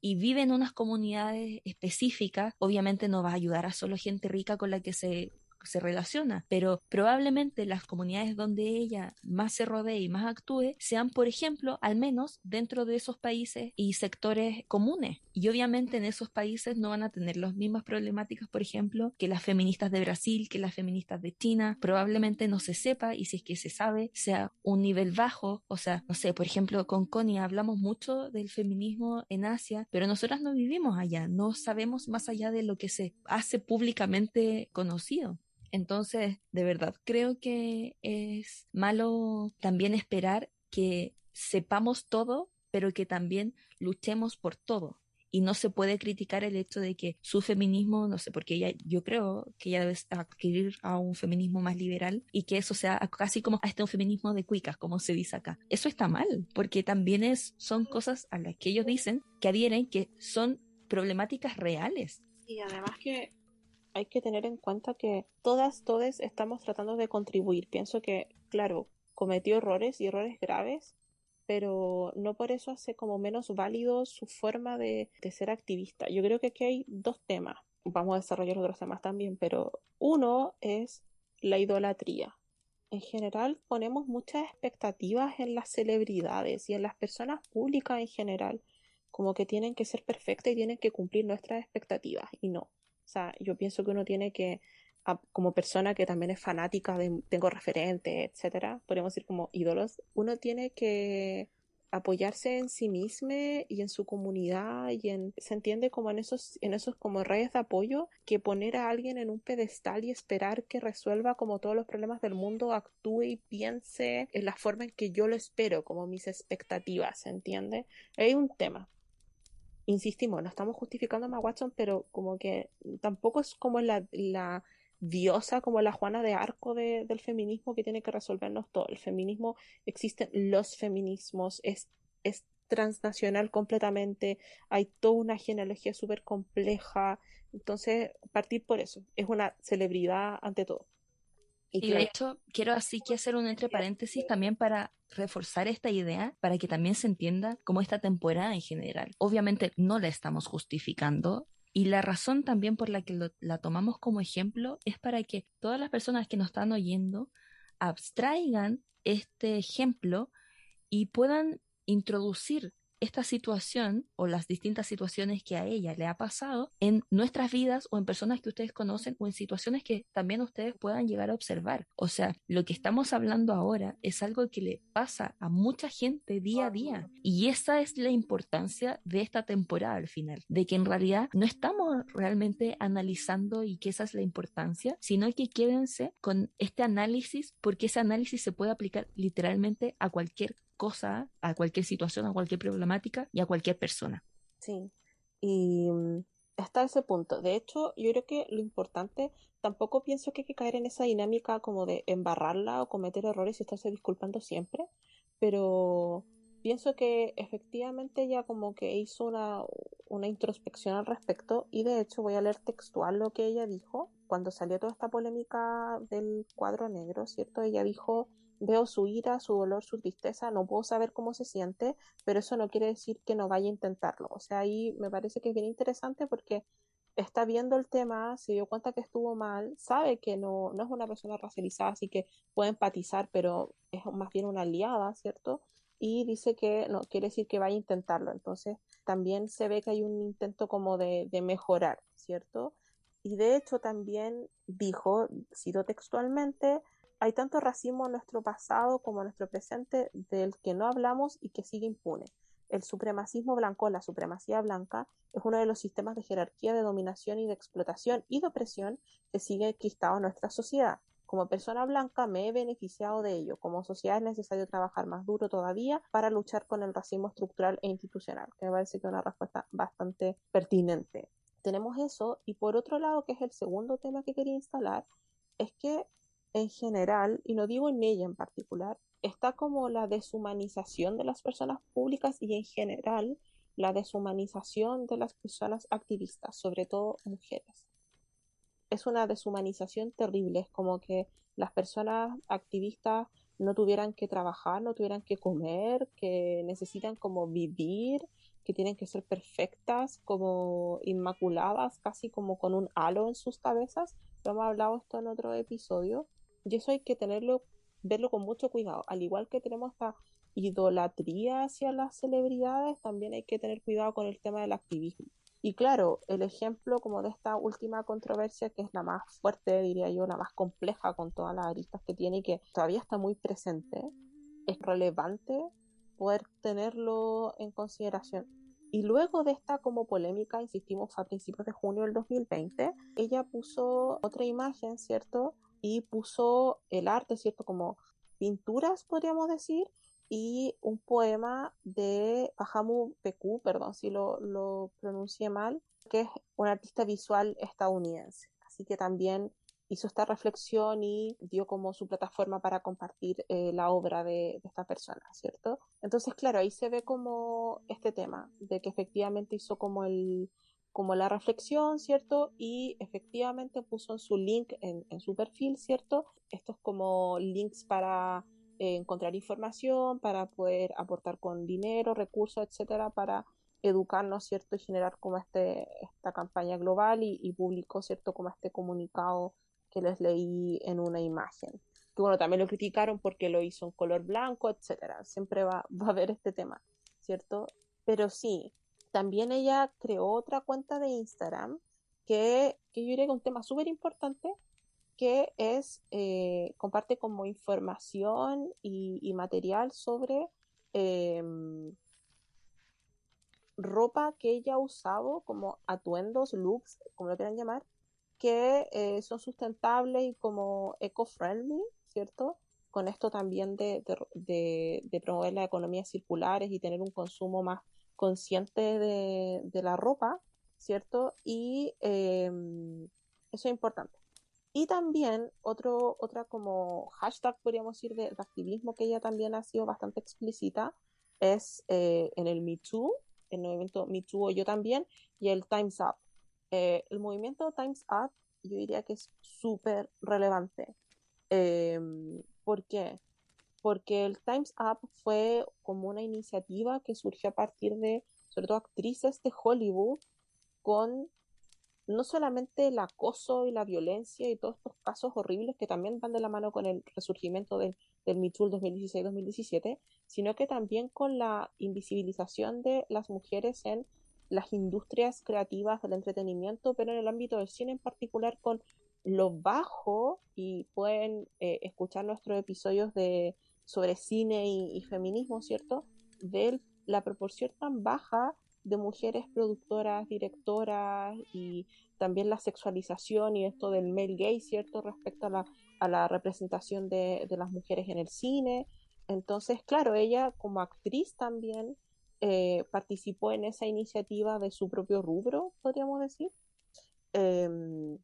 y vive en unas comunidades específicas, obviamente no va a ayudar a solo gente rica con la que se se relaciona, pero probablemente las comunidades donde ella más se rodee y más actúe sean, por ejemplo, al menos dentro de esos países y sectores comunes. Y obviamente en esos países no van a tener las mismas problemáticas, por ejemplo, que las feministas de Brasil, que las feministas de China. Probablemente no se sepa y si es que se sabe, sea un nivel bajo. O sea, no sé, por ejemplo, con Connie hablamos mucho del feminismo en Asia, pero nosotras no vivimos allá, no sabemos más allá de lo que se hace públicamente conocido. Entonces, de verdad, creo que es malo también esperar que sepamos todo, pero que también luchemos por todo. Y no se puede criticar el hecho de que su feminismo, no sé, porque ella, yo creo que ella debe adquirir a un feminismo más liberal y que eso sea casi como a este un feminismo de cuicas, como se dice acá. Eso está mal, porque también es, son cosas a las que ellos dicen que adhieren que son problemáticas reales. Y además que hay que tener en cuenta que todas, todos estamos tratando de contribuir. Pienso que, claro, cometió errores y errores graves, pero no por eso hace como menos válido su forma de, de ser activista. Yo creo que aquí hay dos temas. Vamos a desarrollar otros temas también, pero uno es la idolatría. En general ponemos muchas expectativas en las celebridades y en las personas públicas en general, como que tienen que ser perfectas y tienen que cumplir nuestras expectativas, y no. O sea, yo pienso que uno tiene que, como persona que también es fanática de, tengo referentes, etcétera, podemos decir como ídolos, uno tiene que apoyarse en sí mismo y en su comunidad y en, se entiende como en esos, en esos como redes de apoyo que poner a alguien en un pedestal y esperar que resuelva como todos los problemas del mundo, actúe y piense en la forma en que yo lo espero, como mis expectativas, ¿se entiende? Hay un tema insistimos, no estamos justificando a Watson, pero como que tampoco es como la, la diosa, como la Juana de Arco del feminismo que tiene que resolvernos todo. El feminismo, existen los feminismos, es, es transnacional completamente, hay toda una genealogía súper compleja, entonces partir por eso, es una celebridad ante todo. Y, de hecho, quiero así que hacer un entre paréntesis también para reforzar esta idea, para que también se entienda como esta temporada en general. Obviamente no la estamos justificando, y la razón también por la que la tomamos como ejemplo es para que todas las personas que nos están oyendo abstraigan este ejemplo y puedan introducir esta situación o las distintas situaciones que a ella le ha pasado en nuestras vidas o en personas que ustedes conocen o en situaciones que también ustedes puedan llegar a observar. O sea, lo que estamos hablando ahora es algo que le pasa a mucha gente día a día y esa es la importancia de esta temporada al final, de que en realidad no estamos realmente analizando y que esa es la importancia, sino que quédense con este análisis porque ese análisis se puede aplicar literalmente a cualquier cosa, a cualquier situación, a cualquier problemática y a cualquier persona. Sí, y mm, hasta ese punto. De hecho, yo creo que lo importante, tampoco pienso que hay que caer en esa dinámica como de embarrarla o cometer errores y estarse disculpando siempre, pero pienso que efectivamente ella como que hizo una, una introspección al respecto y de hecho voy a leer textual lo que ella dijo cuando salió toda esta polémica del cuadro negro, ¿cierto? Ella dijo Veo su ira, su dolor, su tristeza, no puedo saber cómo se siente, pero eso no quiere decir que no vaya a intentarlo. O sea, ahí me parece que es bien interesante porque está viendo el tema, se dio cuenta que estuvo mal, sabe que no, no es una persona racializada, así que puede empatizar, pero es más bien una aliada, ¿cierto? Y dice que no quiere decir que vaya a intentarlo. Entonces, también se ve que hay un intento como de, de mejorar, ¿cierto? Y de hecho también dijo, cito textualmente, hay tanto racismo en nuestro pasado como en nuestro presente del que no hablamos y que sigue impune. El supremacismo blanco, la supremacía blanca, es uno de los sistemas de jerarquía, de dominación y de explotación y de opresión que sigue enquistado en nuestra sociedad. Como persona blanca me he beneficiado de ello. Como sociedad es necesario trabajar más duro todavía para luchar con el racismo estructural e institucional, que me parece que es una respuesta bastante pertinente. Tenemos eso y por otro lado, que es el segundo tema que quería instalar, es que en general, y no digo en ella en particular, está como la deshumanización de las personas públicas y en general la deshumanización de las personas activistas, sobre todo mujeres es una deshumanización terrible. Es como que las personas activistas no tuvieran que trabajar, no tuvieran que comer, que necesitan como vivir, que tienen que ser perfectas, como inmaculadas, casi como con un halo en sus cabezas. Lo hemos hablado esto en otro episodio. Y eso hay que tenerlo, verlo con mucho cuidado. Al igual que tenemos esta idolatría hacia las celebridades, también hay que tener cuidado con el tema del activismo. Y claro, el ejemplo como de esta última controversia, que es la más fuerte, diría yo, la más compleja con todas las aristas que tiene y que todavía está muy presente, es relevante poder tenerlo en consideración. Y luego de esta como polémica, insistimos, a principios de junio del 2020, ella puso otra imagen, ¿cierto? Y puso el arte, ¿cierto? Como pinturas, podríamos decir, y un poema de Pajamu Peku, perdón si lo, lo pronuncié mal, que es un artista visual estadounidense. Así que también hizo esta reflexión y dio como su plataforma para compartir eh, la obra de, esta persona, ¿cierto? Entonces, claro, ahí se ve como este tema, de que efectivamente hizo como el como la reflexión, ¿cierto? Y efectivamente puso en su link en, en su perfil, ¿cierto? Estos como links para encontrar información, para poder aportar con dinero, recursos, etcétera, para educarnos, ¿cierto? Y generar como este, esta campaña global y, y publicó, ¿cierto? Como este comunicado que les leí en una imagen. Que bueno, también lo criticaron porque lo hizo en color blanco, etcétera. Siempre va, va a haber este tema, ¿cierto? Pero sí, también ella creó otra cuenta de Instagram que, que yo diría que es un tema súper importante que es, eh, comparte como información y, material sobre em, ropa que ella ha usado, como atuendos, looks, como lo quieran llamar, que eh, son sustentables y como eco-friendly, ¿cierto? Con esto también de, de, promover las economías circulares y tener un consumo más consciente de, la ropa, ¿cierto? Y em, eso es importante. Y también otro, otra como hashtag, podríamos decir, de, activismo que ella también ha sido bastante explícita es eh, en el Me Too, el movimiento Me Too o yo también, y el Time's Up. Eh, el movimiento Time's Up yo diría que es súper relevante. Em, ¿Por qué? Porque el Time's Up fue como una iniciativa que surgió a partir de, sobre todo, actrices de Hollywood con no solamente el acoso y la violencia y todos estos casos horribles que también van de la mano con el resurgimiento del, del Me 2016-2017, sino que también con la invisibilización de las mujeres en las industrias creativas del entretenimiento, pero en el ámbito del cine en particular con lo bajo, y pueden eh, escuchar nuestros episodios de, sobre cine y, feminismo, ¿cierto? De la proporción tan baja de mujeres productoras, directoras y también la sexualización y esto del male gay, ¿cierto? Respecto a la, a la representación de, de, las mujeres en el cine. Entonces, claro, ella como actriz también eh, participó en esa iniciativa de su propio rubro, podríamos decir. Em,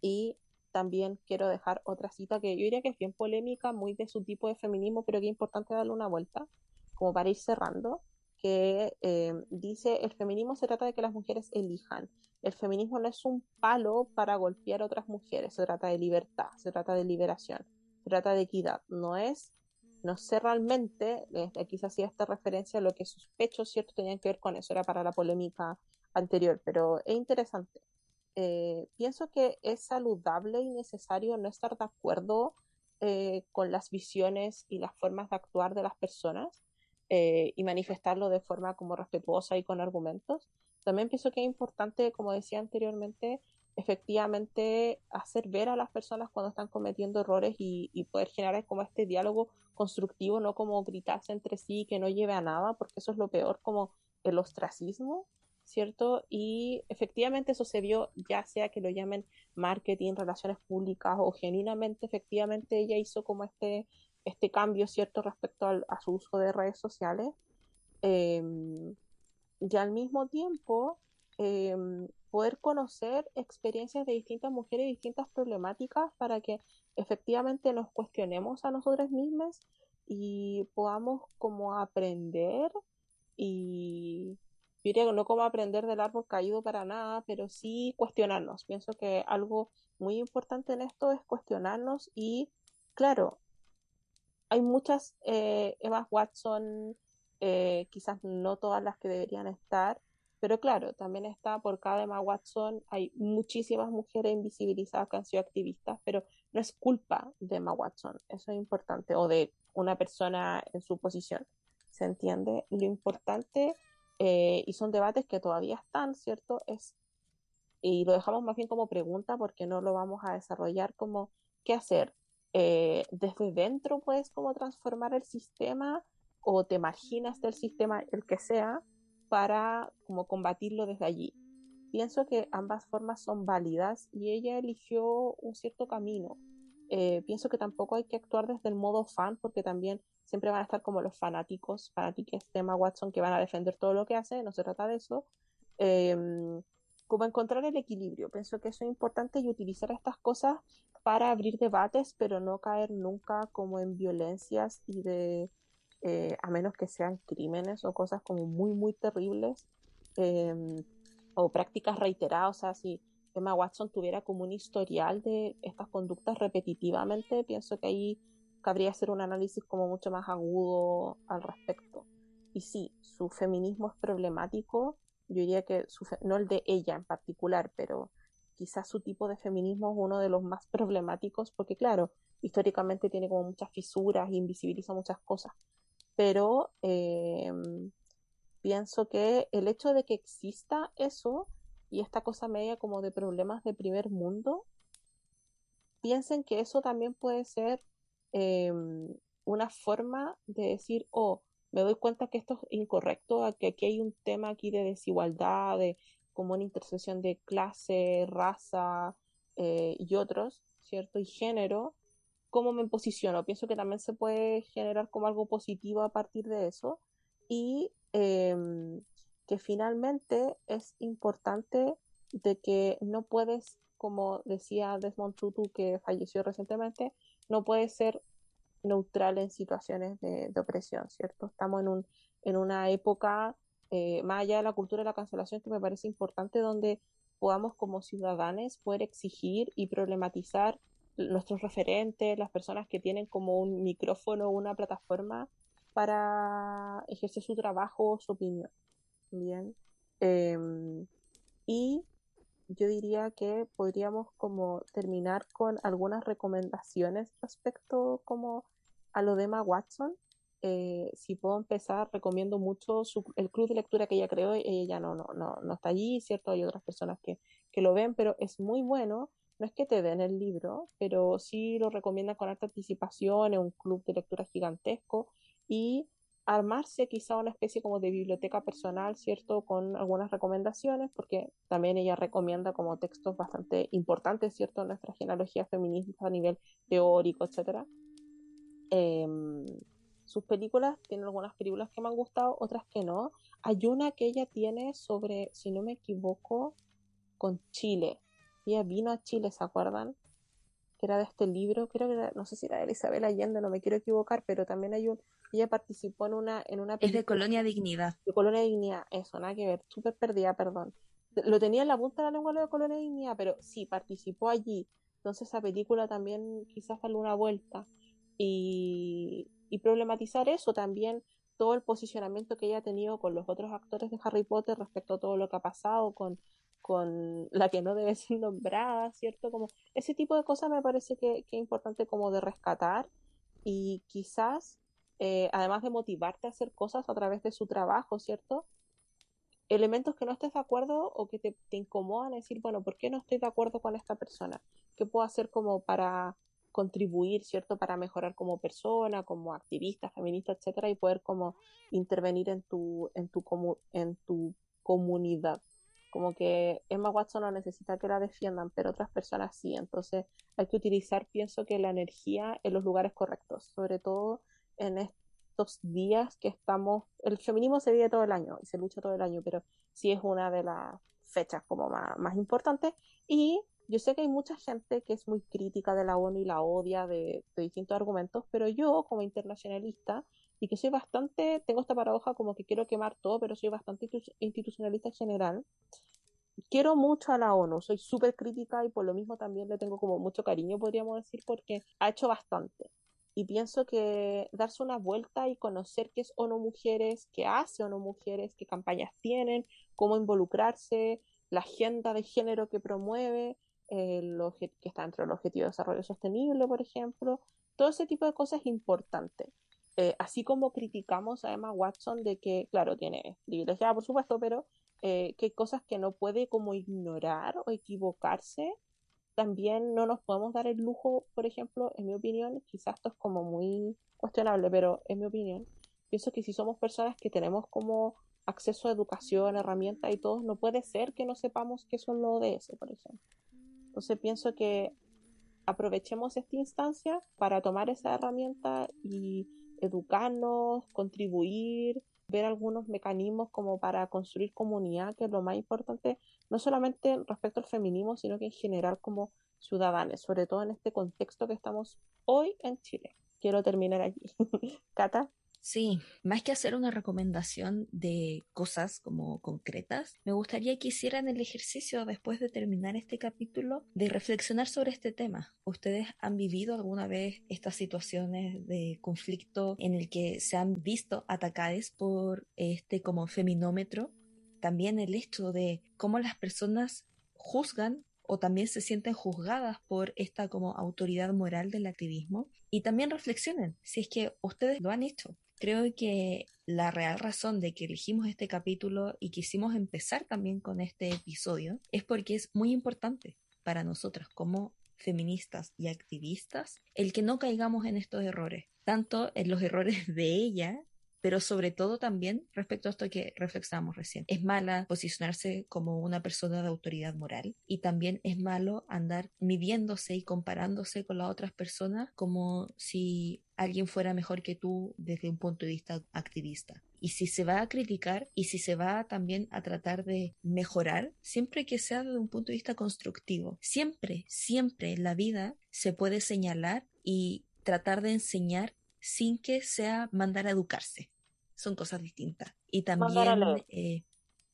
y también quiero dejar otra cita que yo diría que es bien polémica, muy de su tipo de feminismo, pero que es importante darle una vuelta, como para ir cerrando que eh, dice el feminismo se trata de que las mujeres elijan. El feminismo no es un palo para golpear a otras mujeres, se trata de libertad, se trata de liberación, se trata de equidad. No es, no sé realmente, aquí se hacía esta referencia a lo que sospecho, ¿cierto? Tenían que ver con eso, era para la polémica anterior, pero es interesante. Eh, pienso que es saludable y necesario no estar de acuerdo eh, con las visiones y las formas de actuar de las personas, eh, y manifestarlo de forma como respetuosa y con argumentos. También pienso que es importante, como decía anteriormente, efectivamente hacer ver a las personas cuando están cometiendo errores y, y, poder generar como este diálogo constructivo, no como gritarse entre sí que no lleve a nada, porque eso es lo peor, como el ostracismo, ¿cierto? Y efectivamente eso se vio, ya sea que lo llamen marketing, relaciones públicas o genuinamente, efectivamente ella hizo como este, este cambio, ¿cierto?, respecto al, a su uso de redes sociales. Eh, y al mismo tiempo, eh, poder conocer experiencias de distintas mujeres y distintas problemáticas para que efectivamente nos cuestionemos a nosotras mismas y podamos como aprender y diría no como aprender del árbol caído para nada, pero sí cuestionarnos. Pienso que algo muy importante en esto es cuestionarnos y, claro, hay muchas eh, Eva Watson, eh, quizás no todas las que deberían estar, pero claro, también está por cada Emma Watson, hay muchísimas mujeres invisibilizadas que han sido activistas, pero no es culpa de Emma Watson, eso es importante, o de una persona en su posición, ¿se entiende? Lo importante, eh, y son debates que todavía están, ¿cierto? Es, y lo dejamos más bien como pregunta porque no lo vamos a desarrollar como qué hacer. Eh, desde dentro puedes como transformar el sistema o te marginas del sistema, el que sea, para como combatirlo desde allí. Pienso que ambas formas son válidas y ella eligió un cierto camino. Eh, pienso que tampoco hay que actuar desde el modo fan porque también siempre van a estar como los fanáticos, fanáticos de Emma Watson que van a defender todo lo que hace, no se trata de eso. Em, como encontrar el equilibrio. Pienso que eso es importante y utilizar estas cosas para abrir debates, pero no caer nunca como en violencias y de eh, a menos que sean crímenes o cosas como muy, muy terribles, em, o prácticas reiteradas, o sea, si Emma Watson tuviera como un historial de estas conductas repetitivamente, pienso que ahí cabría hacer un análisis como mucho más agudo al respecto. Y sí, su feminismo es problemático, yo diría que no el de ella en particular, pero quizás su tipo de feminismo es uno de los más problemáticos porque claro, históricamente tiene como muchas fisuras, invisibiliza muchas cosas pero em, pienso que el hecho de que exista eso y esta cosa media como de problemas de primer mundo, piensen que eso también puede ser em, una forma de decir, oh, me doy cuenta que esto es incorrecto, que aquí hay un tema aquí de desigualdad, de como una intersección de clase, raza eh, y otros, ¿cierto? Y género, cómo me posiciono. Pienso que también se puede generar como algo positivo a partir de eso y em, que finalmente es importante de que no puedes, como decía Desmond Tutu que falleció recientemente, no puedes ser neutral en situaciones de, opresión, ¿cierto? Estamos en, un, en una época, eh, más allá de la cultura de la cancelación, que me parece importante, donde podamos como ciudadanos poder exigir y problematizar nuestros referentes, las personas que tienen como un micrófono o una plataforma para ejercer su trabajo, su opinión. Bien. Em, y yo diría que podríamos como terminar con algunas recomendaciones respecto como a lo de Emma Watson. Eh, si puedo empezar, recomiendo mucho el club de lectura que ella creó. Ella no, no, no, no está allí, ¿cierto? Hay otras personas que, que lo ven, pero es muy bueno no es que te den el libro, pero sí lo recomienda con alta anticipación en un club de lectura gigantesco y armarse quizá una especie como de biblioteca personal, ¿cierto? Con algunas recomendaciones, porque también ella recomienda como textos bastante importantes, ¿cierto? En nuestra genealogía feminista a nivel teórico, etc. Em, sus películas, tiene algunas películas que me han gustado, otras que no. Hay una que ella tiene sobre, si no me equivoco, con Chile, ella vino a Chile, ¿se acuerdan? Que era de este libro, creo que no sé si era de Isabel Allende, no me quiero equivocar, pero también hay un, ella participó en una, en una Es de Colonia Dignidad. De Colonia Dignidad, eso, nada que ver, súper perdida, perdón. Lo tenía en la punta de la lengua lo de Colonia Dignidad, pero sí, participó allí. Entonces esa película también quizás darle una vuelta. Y, y problematizar eso también, todo el posicionamiento que ella ha tenido con los otros actores de Harry Potter respecto a todo lo que ha pasado con con la que no debe ser nombrada, ¿cierto? Como ese tipo de cosas me parece que, es importante como de rescatar y quizás, eh, además de motivarte a hacer cosas a través de su trabajo, ¿cierto? elementos que no estés de acuerdo o que te, te incomodan, decir, bueno, ¿por qué no estoy de acuerdo con esta persona? ¿Qué puedo hacer como para contribuir, ¿cierto? Para mejorar como persona, como activista, feminista, etcétera, y poder como intervenir en tu, en tu, en tu comunidad. Como que Emma Watson no necesita que la defiendan, pero otras personas sí. Entonces hay que utilizar, pienso que la energía en los lugares correctos, sobre todo en estos días que estamos, el feminismo se vive todo el año y se lucha todo el año, pero sí es una de las fechas como más, más importantes y yo sé que hay mucha gente que es muy crítica de la ONU y la odia de, distintos argumentos, pero yo como internacionalista y que soy bastante, tengo esta paradoja como que quiero quemar todo, pero soy bastante institucionalista en general, quiero mucho a la ONU, soy súper crítica y por lo mismo también le tengo como mucho cariño, podríamos decir, porque ha hecho bastante. Y pienso que darse una vuelta y conocer qué es ONU Mujeres, qué hace ONU Mujeres, qué campañas tienen, cómo involucrarse, la agenda de género que promueve, el que está dentro del objetivo de desarrollo sostenible, por ejemplo. Todo ese tipo de cosas es importante. Eh, así como criticamos a Emma Watson de que, claro, tiene privilegiada, por supuesto, pero eh, que hay cosas que no puede como ignorar o equivocarse, también no nos podemos dar el lujo, por ejemplo, en mi opinión, quizás esto es como muy cuestionable, pero en mi opinión, pienso que si somos personas que tenemos como acceso a educación, herramientas y todo, no puede ser que no sepamos qué son los ODS, por ejemplo. Entonces pienso que aprovechemos esta instancia para tomar esa herramienta y educarnos, contribuir, ver algunos mecanismos como para construir comunidad, que es lo más importante, no solamente respecto al feminismo, sino que en general como ciudadanos, sobre todo en este contexto que estamos hoy en Chile. Quiero terminar aquí. Cata. Sí, más que hacer una recomendación de cosas como concretas, me gustaría que hicieran el ejercicio después de terminar este capítulo de reflexionar sobre este tema. ¿Ustedes han vivido alguna vez estas situaciones de conflicto en el que se han visto atacadas por este como feminómetro? También el hecho de cómo las personas juzgan o también se sienten juzgadas por esta como autoridad moral del activismo y también reflexionen si es que ustedes lo han hecho Creo que la real razón de que elegimos este capítulo y quisimos empezar también con este episodio es porque es muy importante para nosotras como feministas y activistas el que no caigamos en estos errores, tanto en los errores de ella pero sobre todo también respecto a esto que reflexionamos recién. Es mala posicionarse como una persona de autoridad moral y también es malo andar midiéndose y comparándose con las otras personas como si alguien fuera mejor que tú desde un punto de vista activista. Y si se va a criticar y si se va también a tratar de mejorar, siempre que sea desde un punto de vista constructivo. Siempre, siempre en la vida se puede señalar y tratar de enseñar sin que sea mandar a educarse son cosas distintas. Y también, eh,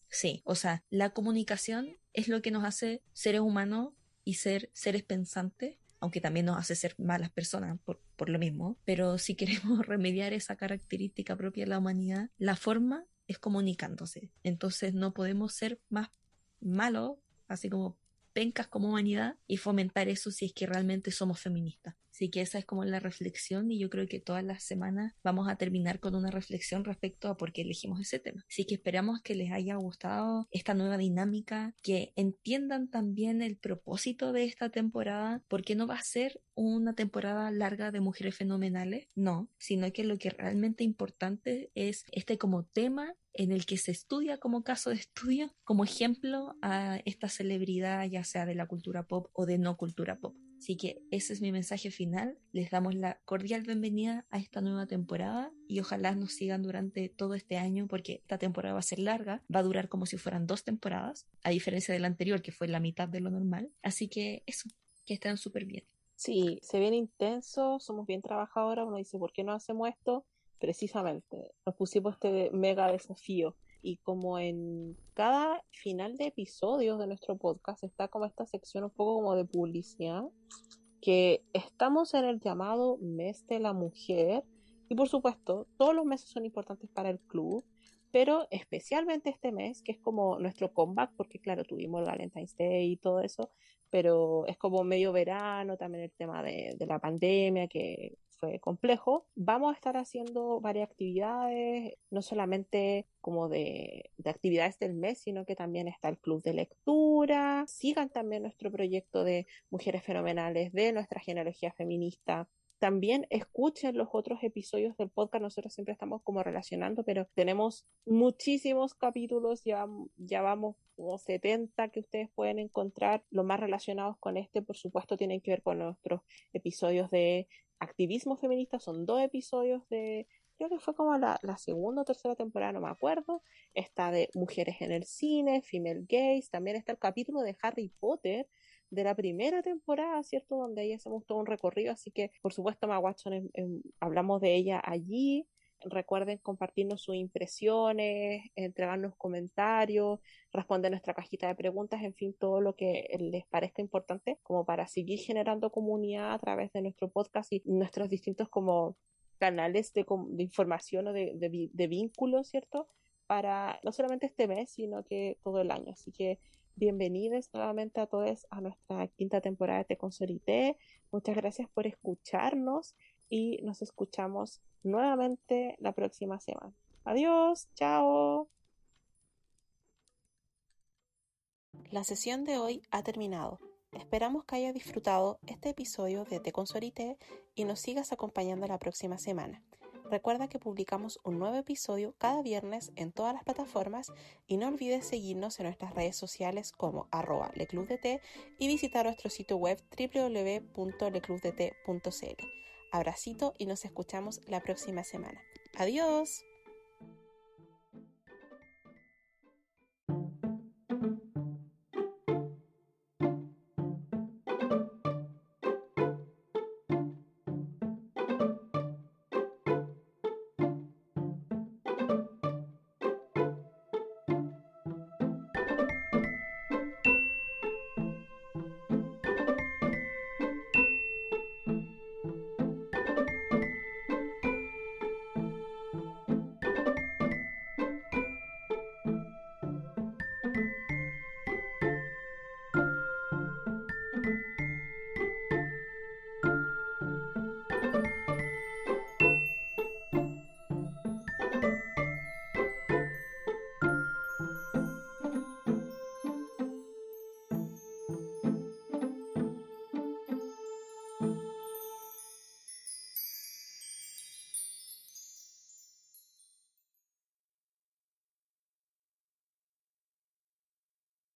sí, o sea, la comunicación es lo que nos hace seres humanos y ser seres pensantes, aunque también nos hace ser malas personas por, por lo mismo. Pero si queremos remediar esa característica propia de la humanidad, la forma es comunicándose. Entonces no podemos ser más malos, así como pencas como humanidad, y fomentar eso si es que realmente somos feministas. Así que esa es como la reflexión y yo creo que todas las semanas vamos a terminar con una reflexión respecto a por qué elegimos ese tema. Así que esperamos que les haya gustado esta nueva dinámica, que entiendan también el propósito de esta temporada, porque no va a ser una temporada larga de mujeres fenomenales, no, sino que lo que realmente importante es este como tema en el que se estudia como caso de estudio, como ejemplo a esta celebridad, ya sea de la cultura pop o de no cultura pop. Así que ese es mi mensaje final. Les damos la cordial bienvenida a esta nueva temporada y ojalá nos sigan durante todo este año porque esta temporada va a ser larga, va a durar como si fueran dos temporadas, a diferencia de la anterior que fue la mitad de lo normal. Así que eso, que estén súper bien. Sí, se viene intenso, somos bien trabajadoras, uno dice, ¿por qué no hacemos esto? Precisamente, nos pusimos este mega desafío y como en cada final de episodios de nuestro podcast está como esta sección un poco como de publicidad, que estamos en el llamado mes de la mujer. Y por supuesto todos los meses son importantes para el club, pero especialmente este mes que es como nuestro comeback porque claro tuvimos el Valentine's Day y todo eso, pero es como medio verano también el tema de, de la pandemia que complejo. Vamos a estar haciendo varias actividades, no solamente como de, de, actividades del mes, sino que también está el club de lectura. Sigan también nuestro proyecto de mujeres fenomenales de nuestra genealogía feminista también escuchen los otros episodios del podcast. Nosotros siempre estamos como relacionando, pero tenemos muchísimos capítulos, ya, ya vamos como 70 que ustedes pueden encontrar. Los más relacionados con este, por supuesto, tienen que ver con nuestros episodios de activismo feminista. Son dos episodios de, creo que fue como la, segunda o tercera temporada, no me acuerdo. Está de mujeres en el cine, female gays. También está el capítulo de Harry Potter de la primera temporada, ¿cierto? Donde ahí hacemos todo un recorrido, así que por supuesto Ma Watson hablamos de ella allí. Recuerden compartirnos sus impresiones, entregarnos comentarios, responder nuestra cajita de preguntas, en fin, todo lo que les parezca importante como para seguir generando comunidad a través de nuestro podcast y nuestros distintos como canales de, información o de, de, de vínculos, ¿cierto? Para no solamente este mes, sino que todo el año. Así que Bienvenidos nuevamente a todos a nuestra quinta temporada de Te Consolité. Muchas gracias por escucharnos y nos escuchamos nuevamente la próxima semana. Adiós, chao. La sesión de hoy ha terminado. Esperamos que hayas disfrutado este episodio de Te Consolité y nos sigas acompañando la próxima semana. Recuerda que publicamos un nuevo episodio cada viernes en todas las plataformas y no olvides seguirnos en nuestras redes sociales como arroba leclubdt y visitar nuestro sitio web www.leclubdt.cl. Abracito y nos escuchamos la próxima semana. Adiós.